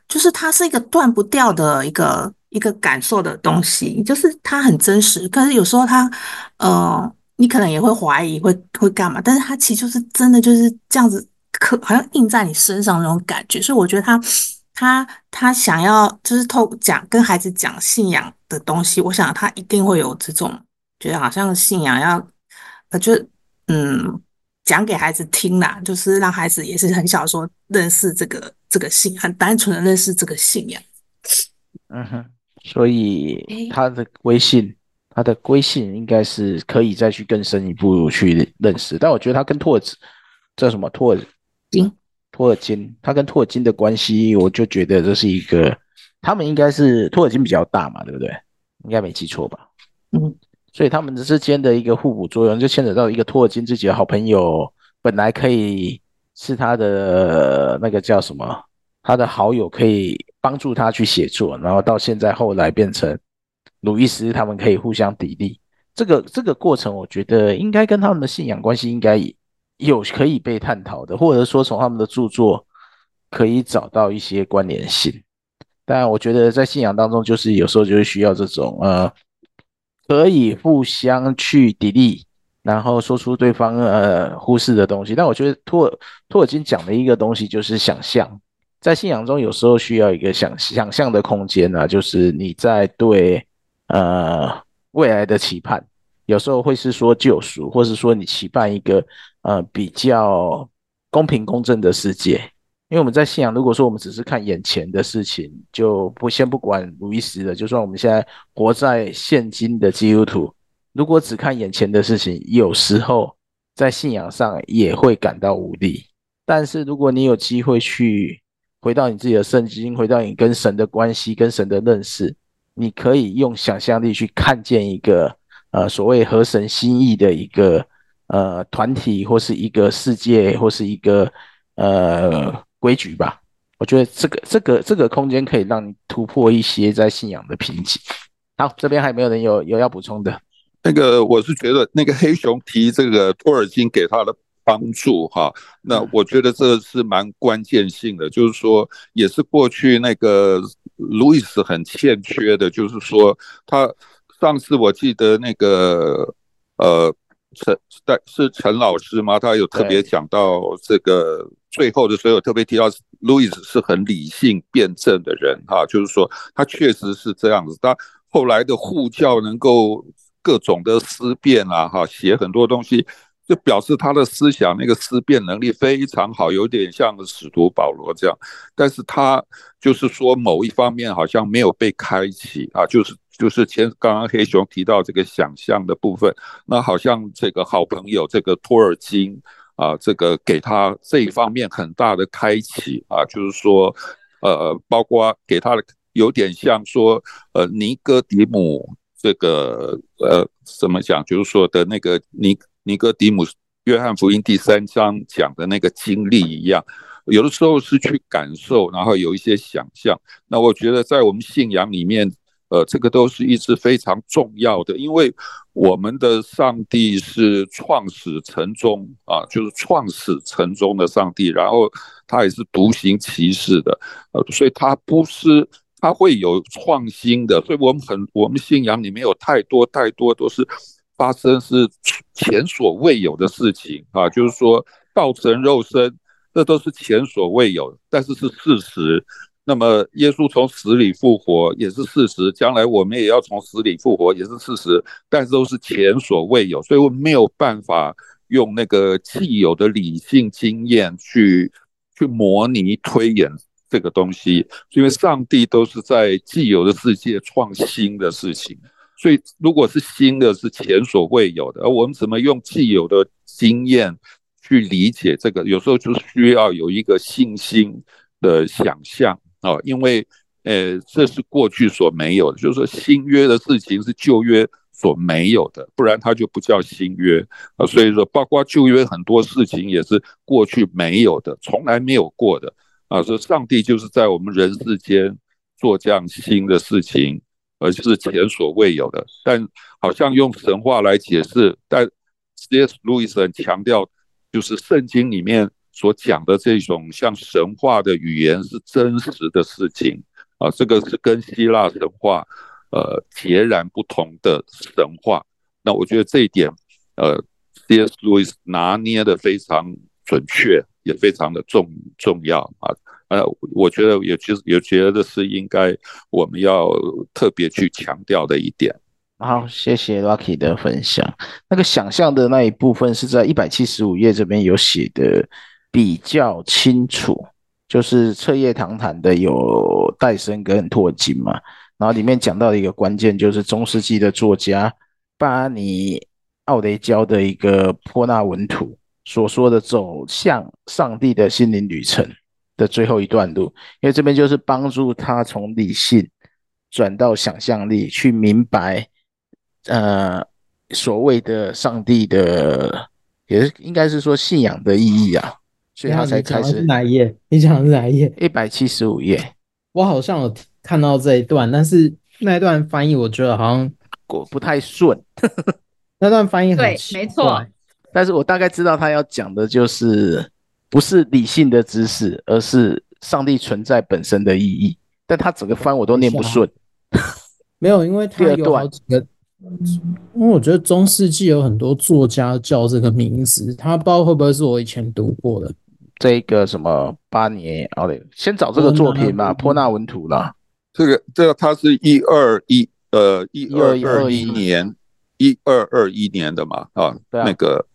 [SPEAKER 4] 就是它是一个断不掉的一个一个感受的东西，就是它很真实。可是有时候它，呃，你可能也会怀疑，会会干嘛？但是它其实就是真的就是这样子，可好像印在你身上那种感觉。所以我觉得他他他想要就是透讲跟孩子讲信仰的东西，我想他一定会有这种觉得好像信仰要呃就。嗯，讲给孩子听啦，就是让孩子也是很小的时候认识这个这个信，很单纯的认识这个信仰。
[SPEAKER 1] 嗯哼，所以他的微信，他的归信应该是可以再去更深一步去认识。但我觉得他跟托尔这什么托尔金，托尔金，他跟托尔金的关系，我就觉得这是一个，他们应该是托尔金比较大嘛，对不对？应该没记错吧？嗯。所以他们之间的一个互补作用，就牵扯到一个托尔金自己的好朋友，本来可以是他的那个叫什么，他的好友可以帮助他去写作，然后到现在后来变成鲁伊斯，他们可以互相砥砺。这个这个过程，我觉得应该跟他们的信仰关系应该有可以被探讨的，或者说从他们的著作可以找到一些关联性。但我觉得在信仰当中，就是有时候就是需要这种呃。可以互相去砥砺，然后说出对方呃忽视的东西。但我觉得托尔托尔金讲的一个东西就是想象，在信仰中有时候需要一个想想象的空间啊，就是你在对呃未来的期盼，有时候会是说救赎，或是说你期盼一个呃比较公平公正的世界。因为我们在信仰，如果说我们只是看眼前的事情，就不先不管鲁伊斯的，就算我们现在活在现今的基督徒，如果只看眼前的事情，有时候在信仰上也会感到无力。但是如果你有机会去回到你自己的圣经，回到你跟神的关系、跟神的认识，你可以用想象力去看见一个呃所谓合神心意的一个呃团体，或是一个世界，或是一个呃。规矩吧，我觉得这个这个这个空间可以让你突破一些在信仰的瓶颈。好，这边还有没有人有有要补充的？
[SPEAKER 5] 那个我是觉得那个黑熊提这个托尔金给他的帮助哈，那我觉得这是蛮关键性的，就是说也是过去那个路易斯很欠缺的，就是说他上次我记得那个呃陈但是陈老师吗？他有特别讲到这个。最后的时候特别提到，路易斯是很理性辩证的人哈，就是说他确实是这样子。他后来的护教能够各种的思辨啊，哈，写很多东西，就表示他的思想那个思辨能力非常好，有点像使徒保罗这样。但是他就是说某一方面好像没有被开启啊，就是就是前刚刚黑熊提到这个想象的部分，那好像这个好朋友这个托尔金。啊，这个给他这一方面很大的开启啊，就是说，呃，包括给他的有点像说，呃，尼哥底母这个，呃，怎么讲？就是说的那个尼尼哥底母，约翰福音第三章讲的那个经历一样，有的时候是去感受，然后有一些想象。那我觉得在我们信仰里面。呃，这个都是一直非常重要的，因为我们的上帝是创始成终啊，就是创始成终的上帝，然后他也是独行其事的，呃，所以他不是他会有创新的，所以我们很我们信仰里面有太多太多都是发生是前所未有的事情啊，就是说道成肉身，这都是前所未有，但是是事实。那么，耶稣从死里复活也是事实，将来我们也要从死里复活也是事实，但是都是前所未有，所以我们没有办法用那个既有的理性经验去去模拟推演这个东西，因为上帝都是在既有的世界创新的事情，所以如果是新的，是前所未有的，而我们怎么用既有的经验去理解这个？有时候就需要有一个信心的想象。啊，因为，呃，这是过去所没有的，就是说新约的事情是旧约所没有的，不然它就不叫新约啊。所以说，包括旧约很多事情也是过去没有的，从来没有过的啊。所上帝就是在我们人世间做这样新的事情，而是前所未有的。但好像用神话来解释，但 C.S. 路易斯很强调，就是圣经里面。所讲的这种像神话的语言是真实的事情啊，这个是跟希腊神话呃截然不同的神话。那我觉得这一点呃，C.S. Lewis 拿捏的非常准确，也非常的重重要啊。呃，我觉得也其实也觉得是应该我们要特别去强调的一点。
[SPEAKER 1] 好，谢谢 Lucky 的分享。那个想象的那一部分是在一百七十五页这边有写的。比较清楚，就是彻夜谈谈的有戴森跟托尔金嘛，然后里面讲到的一个关键就是中世纪的作家巴尼奥雷焦的一个波纳文图所说的走向上帝的心灵旅程的最后一段路，因为这边就是帮助他从理性转到想象力，去明白呃所谓的上帝的，也是应该是说信仰的意义啊。所以他才开始。
[SPEAKER 2] 哪一页？你讲的是哪一页？
[SPEAKER 1] 一百七十五页。
[SPEAKER 2] 我好像有看到这一段，但是那一段翻译我觉得好像
[SPEAKER 1] 过不太顺。
[SPEAKER 2] 那段翻译很
[SPEAKER 3] 对，没错。
[SPEAKER 1] 但是我大概知道他要讲的就是不是理性的知识，而是上帝存在本身的意义。但他整个翻我都念不顺。
[SPEAKER 2] 没有，因为他有好几个。因为我觉得中世纪有很多作家叫这个名字，他不知道会不会是我以前读过的。
[SPEAKER 1] 这个什么巴尼哦对，先找这个作品吧，波纳文图啦。
[SPEAKER 5] 这个这个他是一二一呃一二二一年一二二一。年的嘛啊，那个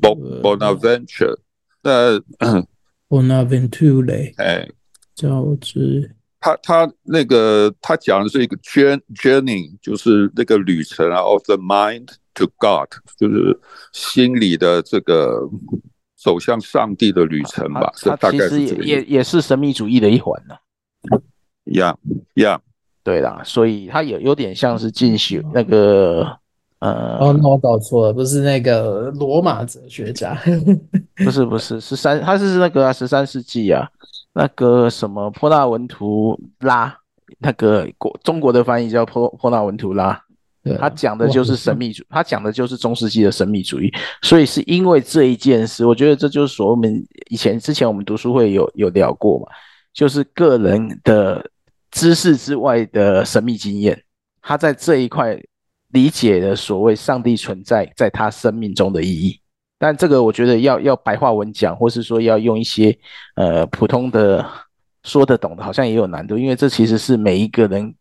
[SPEAKER 5] Bonaventure 呃，
[SPEAKER 2] Bonaventure，
[SPEAKER 5] 哎，
[SPEAKER 2] 叫之。
[SPEAKER 5] 他他那个他讲的是一个 journey，就是那个旅程啊，of the mind to God，就是心里的这个走向上帝的旅程吧。是大概是这个
[SPEAKER 1] 也也是神秘主义的一环呢。
[SPEAKER 5] Yeah, yeah，
[SPEAKER 1] 对啦，所以他有有点像是进修那个呃，
[SPEAKER 2] 哦，那我搞错了，不是那个罗马哲学家，
[SPEAKER 1] 不是不是十三，他是那个十三世纪啊。那个什么波纳文图拉，那个国中国的翻译叫波波纳文图拉，他讲的就是神秘主，他讲的就是中世纪的神秘主义。所以是因为这一件事，我觉得这就是说我们以前之前我们读书会有有聊过嘛，就是个人的知识之外的神秘经验，他在这一块理解了所谓上帝存在在他生命中的意义。但这个我觉得要要白话文讲，或是说要用一些呃普通的说得懂的，好像也有难度，因为这其实是每一个人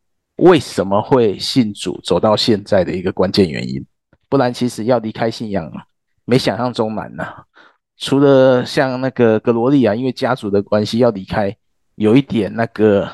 [SPEAKER 1] 为什么会信主走到现在的一个关键原因。不然其实要离开信仰，没想象中难呐、除了像那个格罗利亚，因为家族的关系要离开，有一点那个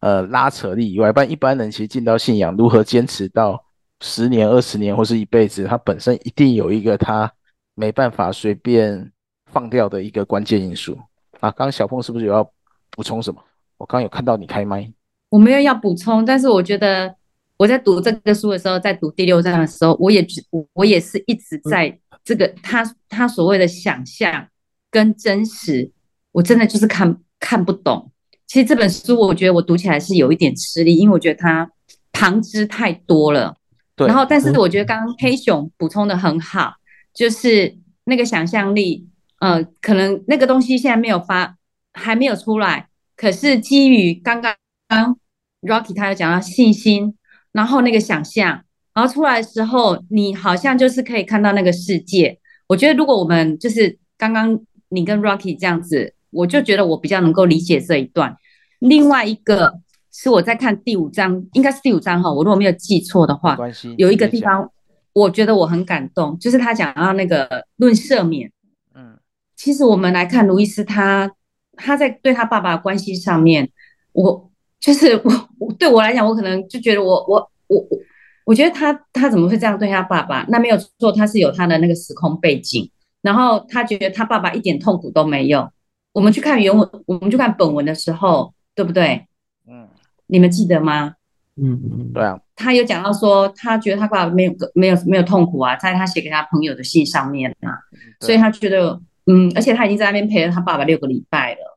[SPEAKER 1] 呃拉扯力以外，不然一般人其实进到信仰，如何坚持到十年、二十年或是一辈子，他本身一定有一个他。没办法随便放掉的一个关键因素啊！刚刚小凤是不是有要补充什么？我刚有看到你开麦，
[SPEAKER 3] 我没有要补充，但是我觉得我在读这个书的时候，在读第六章的时候，我也我也是一直在这个他他所谓的想象跟真实，我真的就是看看不懂。其实这本书我觉得我读起来是有一点吃力，因为我觉得它旁枝太多了。对，然后但是我觉得刚刚黑熊补充的很好。就是那个想象力，呃，可能那个东西现在没有发，还没有出来。可是基于刚刚刚 Rocky 他有讲到信心，然后那个想象，然后出来的时候，你好像就是可以看到那个世界。我觉得如果我们就是刚刚你跟 Rocky 这样子，我就觉得我比较能够理解这一段。另外一个是我在看第五章，应该是第五章哈，我如果没有记错的话，有一个地方。我觉得我很感动，就是他讲到那个论赦免，嗯，其实我们来看路易斯他他在对他爸爸的关系上面，我就是我我对我来讲，我可能就觉得我我我我我觉得他他怎么会这样对他爸爸？那没有错，他是有他的那个时空背景，然后他觉得他爸爸一点痛苦都没有。我们去看原文，我们去看本文的时候，对不对？嗯，你们记得吗？
[SPEAKER 1] 嗯嗯，对啊，
[SPEAKER 3] 他有讲到说，他觉得他爸爸没有没有没有痛苦啊，在他写给他朋友的信上面啊，所以他觉得，嗯，而且他已经在那边陪了他爸爸六个礼拜了，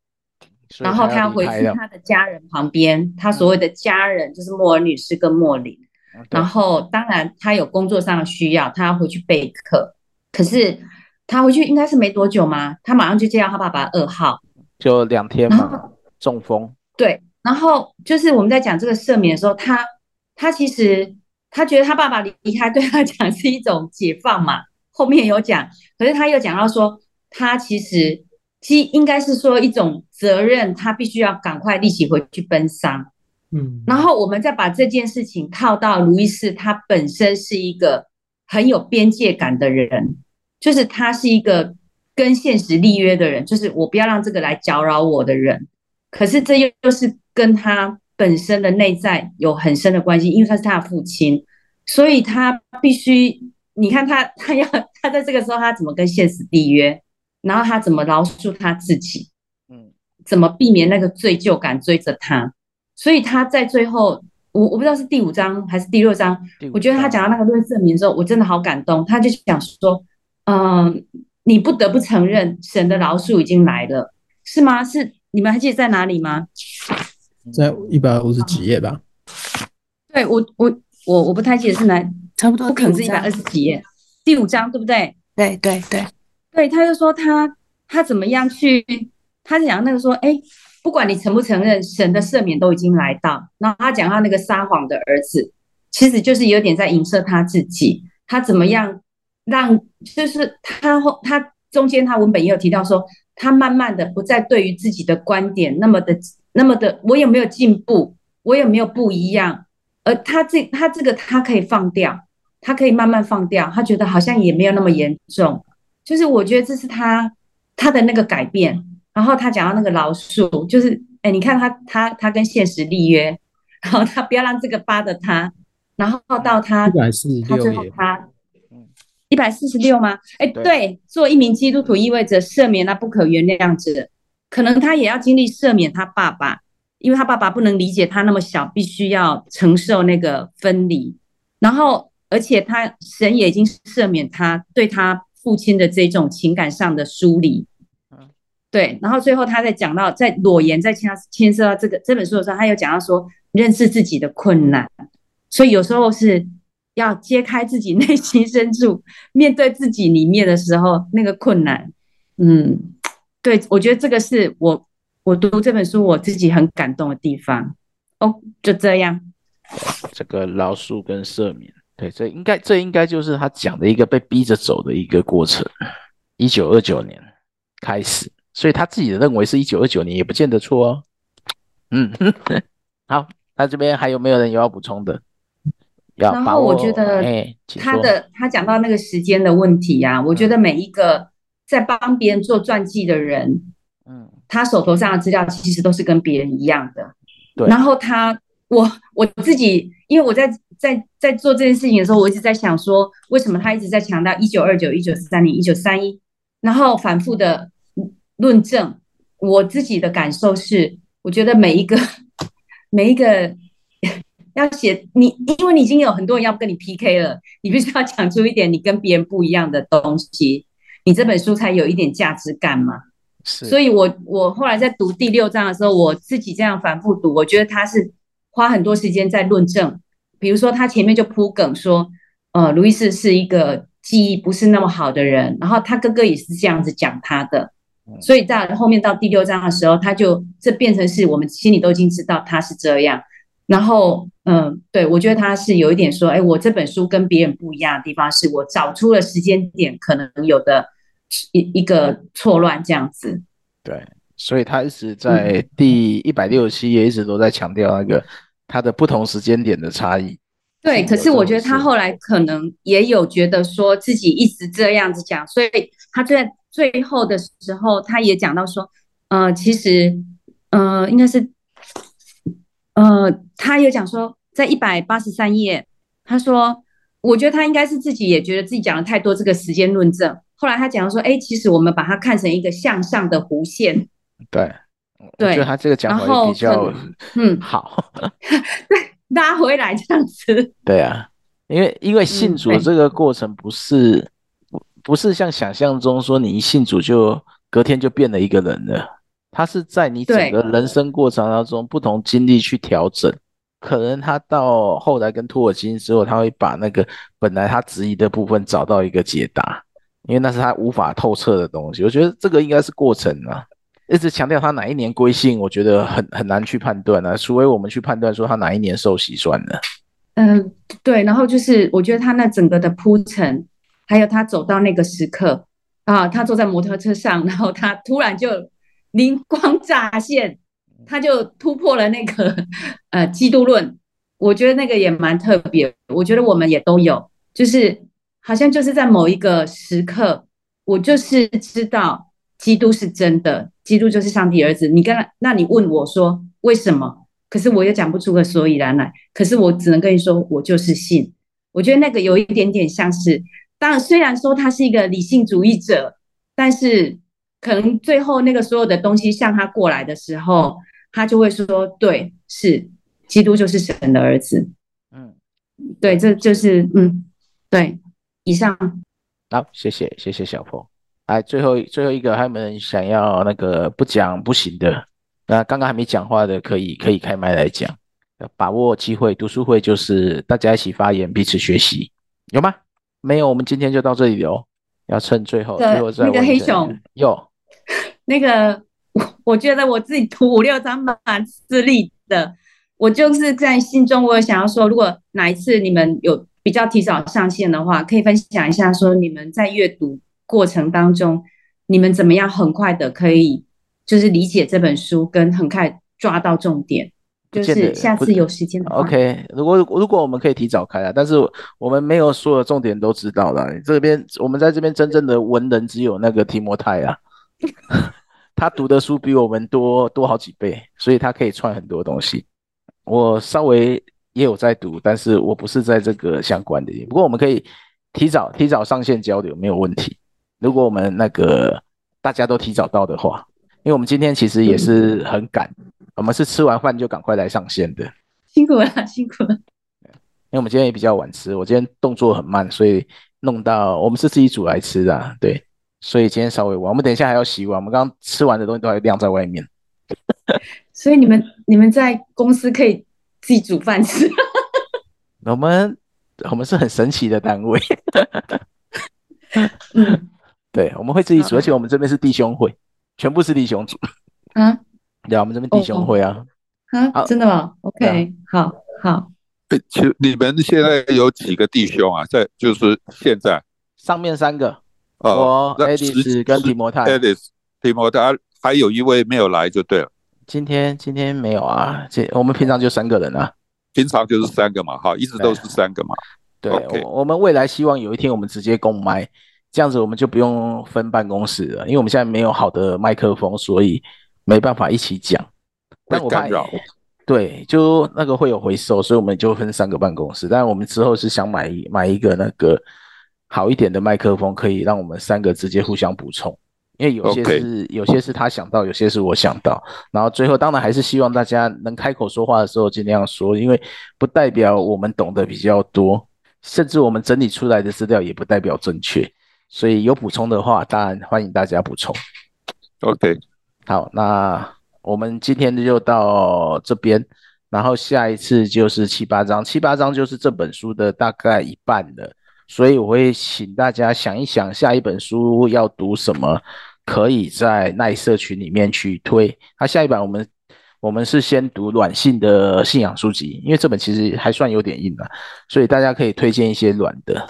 [SPEAKER 3] 然后他要回去他的家人旁边，他所谓的家人就是莫尔女士跟莫林，然后当然他有工作上的需要，他要回去备课，可是他回去应该是没多久嘛，他马上就接到他爸爸噩耗，
[SPEAKER 1] 就两天嘛，中风，
[SPEAKER 3] 对。然后就是我们在讲这个赦免的时候，他他其实他觉得他爸爸离开 对他讲是一种解放嘛。后面有讲，可是他又讲到说，他其实其实应该是说一种责任，他必须要赶快立即回去奔丧。嗯，然后我们再把这件事情套到卢易斯，他本身是一个很有边界感的人，就是他是一个跟现实立约的人，就是我不要让这个来搅扰我的人。可是这又又是。跟他本身的内在有很深的关系，因为他是他的父亲，所以他必须，你看他，他要他在这个时候，他怎么跟现实立约，然后他怎么饶恕他自己，嗯，怎么避免那个罪疚感追着他，所以他在最后，我我不知道是第五章还是第六章，我觉得他讲到那个论证明的时候，我真的好感动，他就想说，嗯，你不得不承认神的饶恕已经来了，是吗？是你们还记得在哪里吗？
[SPEAKER 2] 在一百五十几页吧。
[SPEAKER 3] 对，我我我我不太记得是哪，
[SPEAKER 4] 差不多
[SPEAKER 3] 不可能是一百二十几页，第五章对不对？
[SPEAKER 4] 对对对
[SPEAKER 3] 对，他就说他他怎么样去，他讲那个说，哎，不管你承不承认，神的赦免都已经来到。然后他讲他那个撒谎的儿子，其实就是有点在影射他自己，他怎么样让，就是他后他中间他文本也有提到说，他慢慢的不再对于自己的观点那么的。那么的，我有没有进步？我有没有不一样？而他这他这个他可以放掉，他可以慢慢放掉，他觉得好像也没有那么严重。就是我觉得这是他他的那个改变。然后他讲到那个老鼠，就是哎，你看他他他跟现实立约，然后他不要让这个扒的他，然后到他他最后他一百四十六吗？哎，对，做一名基督徒意味着赦免那不可原谅者，可能他也要经历赦免他爸爸，因为他爸爸不能理解他那么小，必须要承受那个分离，然后而且他神也已经赦免他对他父亲的这种情感上的疏离。对，然后最后他在讲到在裸言在牵牵涉到这个这本书的时候，他又讲到说认识自己的困难，所以有时候是要揭开自己内心深处，面对自己里面的时候那个困难。嗯，对，我觉得这个是我我读这本书我自己很感动的地方。哦，就这样。
[SPEAKER 1] 这个饶恕跟赦免，对，这应该这应该就是他讲的一个被逼着走的一个过程。一九二九年开始。所以他自己的认为是一九二九年，也不见得错哦。嗯，好，那这边还有没有人有要补充的？要
[SPEAKER 3] 然后我觉得他的他讲到那个时间的问题呀、啊，我觉得每一个在帮别人做传记的人，嗯，他手头上的资料其实都是跟别人一样的。对。然后他，我我自己，因为我在在在做这件事情的时候，我一直在想说，为什么他一直在强调一九二九、一九三零、一九三一，然后反复的。论证我自己的感受是，我觉得每一个每一个要写你，因为你已经有很多人要跟你 PK 了，你必须要讲出一点你跟别人不一样的东西，你这本书才有一点价值感嘛。是，所以我我后来在读第六章的时候，我自己这样反复读，我觉得他是花很多时间在论证，比如说他前面就铺梗说，呃，路易斯是一个记忆不是那么好的人，然后他哥哥也是这样子讲他的。所以在后面到第六章的时候，他就这变成是我们心里都已经知道他是这样。然后，嗯，对，我觉得他是有一点说，哎，我这本书跟别人不一样的地方，是我找出了时间点可能有的一一个错乱这样子。
[SPEAKER 1] 对，所以他一直在第一百六十七页一直都在强调那个他的不同时间点的差异。
[SPEAKER 3] 对，可是我觉得他后来可能也有觉得说自己一直这样子讲，所以他在。最后的时候，他也讲到说，呃，其实，呃，应该是，呃，他有讲说，在一百八十三页，他说，我觉得他应该是自己也觉得自己讲了太多这个时间论证。后来他讲说，哎，其实我们把它看成一个向上的弧线。
[SPEAKER 1] 对，对，我觉得他这个讲法比较，嗯，好，
[SPEAKER 3] 拉回来这样子。
[SPEAKER 1] 对啊，因为因为信主这个过程不是。嗯不是像想象中说，你一信主就隔天就变了一个人了。他是在你整个人生过程当中不同经历去调整。可能他到后来跟托尔金之后，他会把那个本来他质疑的部分找到一个解答，因为那是他无法透彻的东西。我觉得这个应该是过程啊。一直强调他哪一年归信，我觉得很很难去判断啊，除非我们去判断说他哪一年受洗算了。
[SPEAKER 3] 嗯，对。然后就是我觉得他那整个的铺陈。还有他走到那个时刻啊，他坐在摩托车上，然后他突然就灵光乍现，他就突破了那个呃基督论。我觉得那个也蛮特别。我觉得我们也都有，就是好像就是在某一个时刻，我就是知道基督是真的，基督就是上帝儿子。你跟他，那你问我说为什么？可是我也讲不出个所以然来。可是我只能跟你说，我就是信。我觉得那个有一点点像是。当然，虽然说他是一个理性主义者，但是可能最后那个所有的东西向他过来的时候，他就会说：“对，是基督就是神的儿子。”嗯，对，这就是嗯，对。以上，
[SPEAKER 1] 好，谢谢，谢谢小鹏。来，最后最后一个，还有没有人想要那个不讲不行的？那刚刚还没讲话的，可以可以开麦来讲。要把握机会，读书会就是大家一起发言，彼此学习，有吗？没有，我们今天就到这里哦。要趁最后，最后再
[SPEAKER 3] 那个黑熊
[SPEAKER 1] 有
[SPEAKER 3] 那个，我 我觉得我自己读五六章蛮吃力的。我就是在心中，我有想要说，如果哪一次你们有比较提早上线的话，可以分享一下，说你们在阅读过程当中，你们怎么样很快的可以就是理解这本书，跟很快抓到重点。就是下次有时间的话
[SPEAKER 1] ，OK。如果如果我们可以提早开啊，但是我们没有所有重点都知道了。这边我们在这边真正的文人只有那个提摩太啊，他读的书比我们多多好几倍，所以他可以串很多东西。我稍微也有在读，但是我不是在这个相关的。不过我们可以提早提早上线交流，没有问题。如果我们那个大家都提早到的话，因为我们今天其实也是很赶，我们是吃完饭就赶快来上线的。
[SPEAKER 3] 辛苦了，辛苦了。
[SPEAKER 1] 因为我们今天也比较晚吃，我今天动作很慢，所以弄到我们是自己煮来吃的啊，对。所以今天稍微晚，我们等一下还要洗碗。我们刚刚吃完的东西都还晾在外面。
[SPEAKER 3] 所以你们你们在公司可以自己煮饭吃。
[SPEAKER 1] 我们我们是很神奇的单位。
[SPEAKER 3] 嗯，
[SPEAKER 1] 对，我们会自己煮，而且我们这边是弟兄会，全部是弟兄煮。
[SPEAKER 3] 啊，
[SPEAKER 1] 对啊，我们这边弟兄会啊。
[SPEAKER 3] 啊，真的吗？OK，好好。
[SPEAKER 5] 其实你们现在有几个弟兄啊？在就是现在
[SPEAKER 1] 上面三个。
[SPEAKER 5] 哦，
[SPEAKER 1] 我 Alice 跟提摩太
[SPEAKER 5] ，Alice 提摩太，还有一位没有来就对了。
[SPEAKER 1] 今天今天没有啊，这我们平常就三个人啊，
[SPEAKER 5] 平常就是三个嘛，哈，一直都是三个嘛。
[SPEAKER 1] 对，我我们未来希望有一天我们直接共麦，这样子我们就不用分办公室了，因为我们现在没有好的麦克风，所以没办法一起讲。但我怕，对，就那个会有回收，所以我们就分三个办公室。但我们之后是想买一买一个那个。好一点的麦克风可以让我们三个直接互相补充，因为有些是有些是他想到，有些是我想到，然后最后当然还是希望大家能开口说话的时候尽量说，因为不代表我们懂得比较多，甚至我们整理出来的资料也不代表正确，所以有补充的话，当然欢迎大家补充。
[SPEAKER 5] OK，
[SPEAKER 1] 好，那我们今天就到这边，然后下一次就是七八章，七八章就是这本书的大概一半了。所以我会请大家想一想，下一本书要读什么，可以在耐社群里面去推。那下一版我们我们是先读软性的信仰书籍，因为这本其实还算有点硬了，所以大家可以推荐一些软的。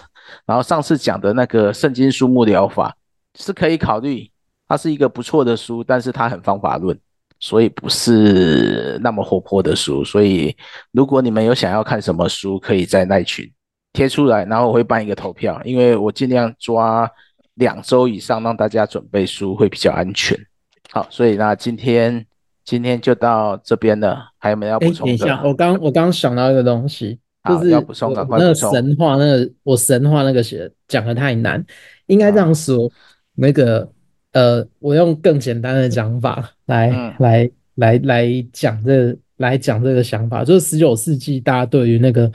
[SPEAKER 1] 然后上次讲的那个圣经书目疗法是可以考虑，它是一个不错的书，但是它很方法论，所以不是那么活泼的书。所以如果你们有想要看什么书，可以在那群。贴出来，然后我会办一个投票，因为我尽量抓两周以上让大家准备书会比较安全。好，所以那今天今天就到这边了，还有没有要补充的？
[SPEAKER 2] 等一下，我刚我刚想到一个东西，就是
[SPEAKER 1] 要补充，赶快。
[SPEAKER 2] 那个神话，那个我神话那个写讲的太难，应该这样说，那个呃，我用更简单的讲法来、嗯、来来来讲这来讲这个想法，就是十九世纪大家对于那个。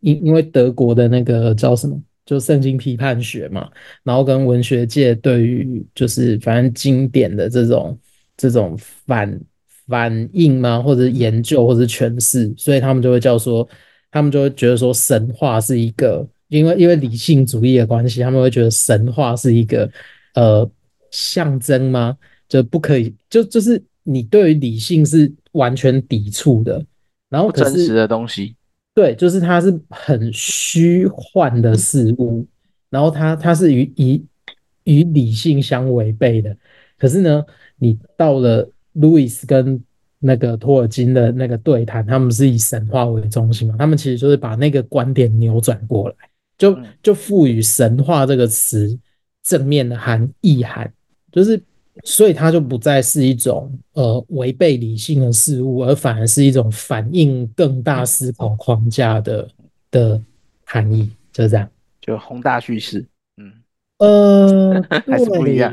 [SPEAKER 2] 因因为德国的那个叫什么，就圣经批判学嘛，然后跟文学界对于就是反正经典的这种这种反反应嘛，或者研究或者诠释，所以他们就会叫说，他们就会觉得说神话是一个，因为因为理性主义的关系，他们会觉得神话是一个呃象征吗？就不可以，就就是你对于理性是完全抵触的，然后
[SPEAKER 1] 真实的东西。
[SPEAKER 2] 对，就是它是很虚幻的事物，然后它它是与与与理性相违背的。可是呢，你到了路易斯跟那个托尔金的那个对谈，他们是以神话为中心嘛，他们其实就是把那个观点扭转过来，就就赋予神话这个词正面的含意涵，就是。所以它就不再是一种呃违背理性的事物，而反而是一种反映更大思考框架的的含义，就是这样，
[SPEAKER 1] 就宏大叙事，嗯，
[SPEAKER 2] 呃，
[SPEAKER 1] 还是不一样，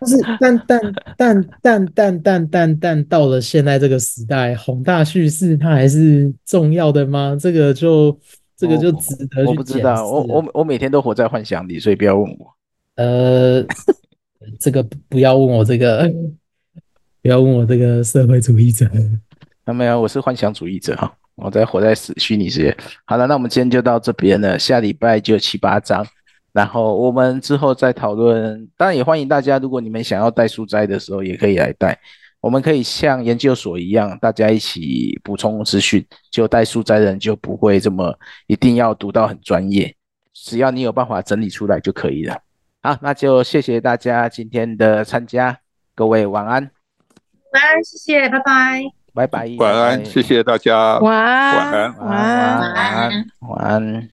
[SPEAKER 2] 但是但但但但但但但但到了现在这个时代，宏大叙事它还是重要的吗？这个就这个就值得去，
[SPEAKER 1] 我不知道，我我我每天都活在幻想里，所以不要问我，
[SPEAKER 2] 呃。这个不要问我这个，不要问我这个社会主义者。
[SPEAKER 1] 那没有，我是幻想主义者哈，我在活在虚虚拟世界。好了，那我们今天就到这边了，下礼拜就七八章，然后我们之后再讨论。当然也欢迎大家，如果你们想要带书斋的时候，也可以来带。我们可以像研究所一样，大家一起补充资讯。就带书斋的人就不会这么一定要读到很专业，只要你有办法整理出来就可以了。好，那就谢谢大家今天的参加，各位晚安。
[SPEAKER 3] 晚安，谢谢，拜拜。
[SPEAKER 1] 拜拜，
[SPEAKER 5] 晚安，谢谢大家。
[SPEAKER 3] 晚安，
[SPEAKER 5] 晚安，
[SPEAKER 3] 晚安，
[SPEAKER 1] 晚安，晚安。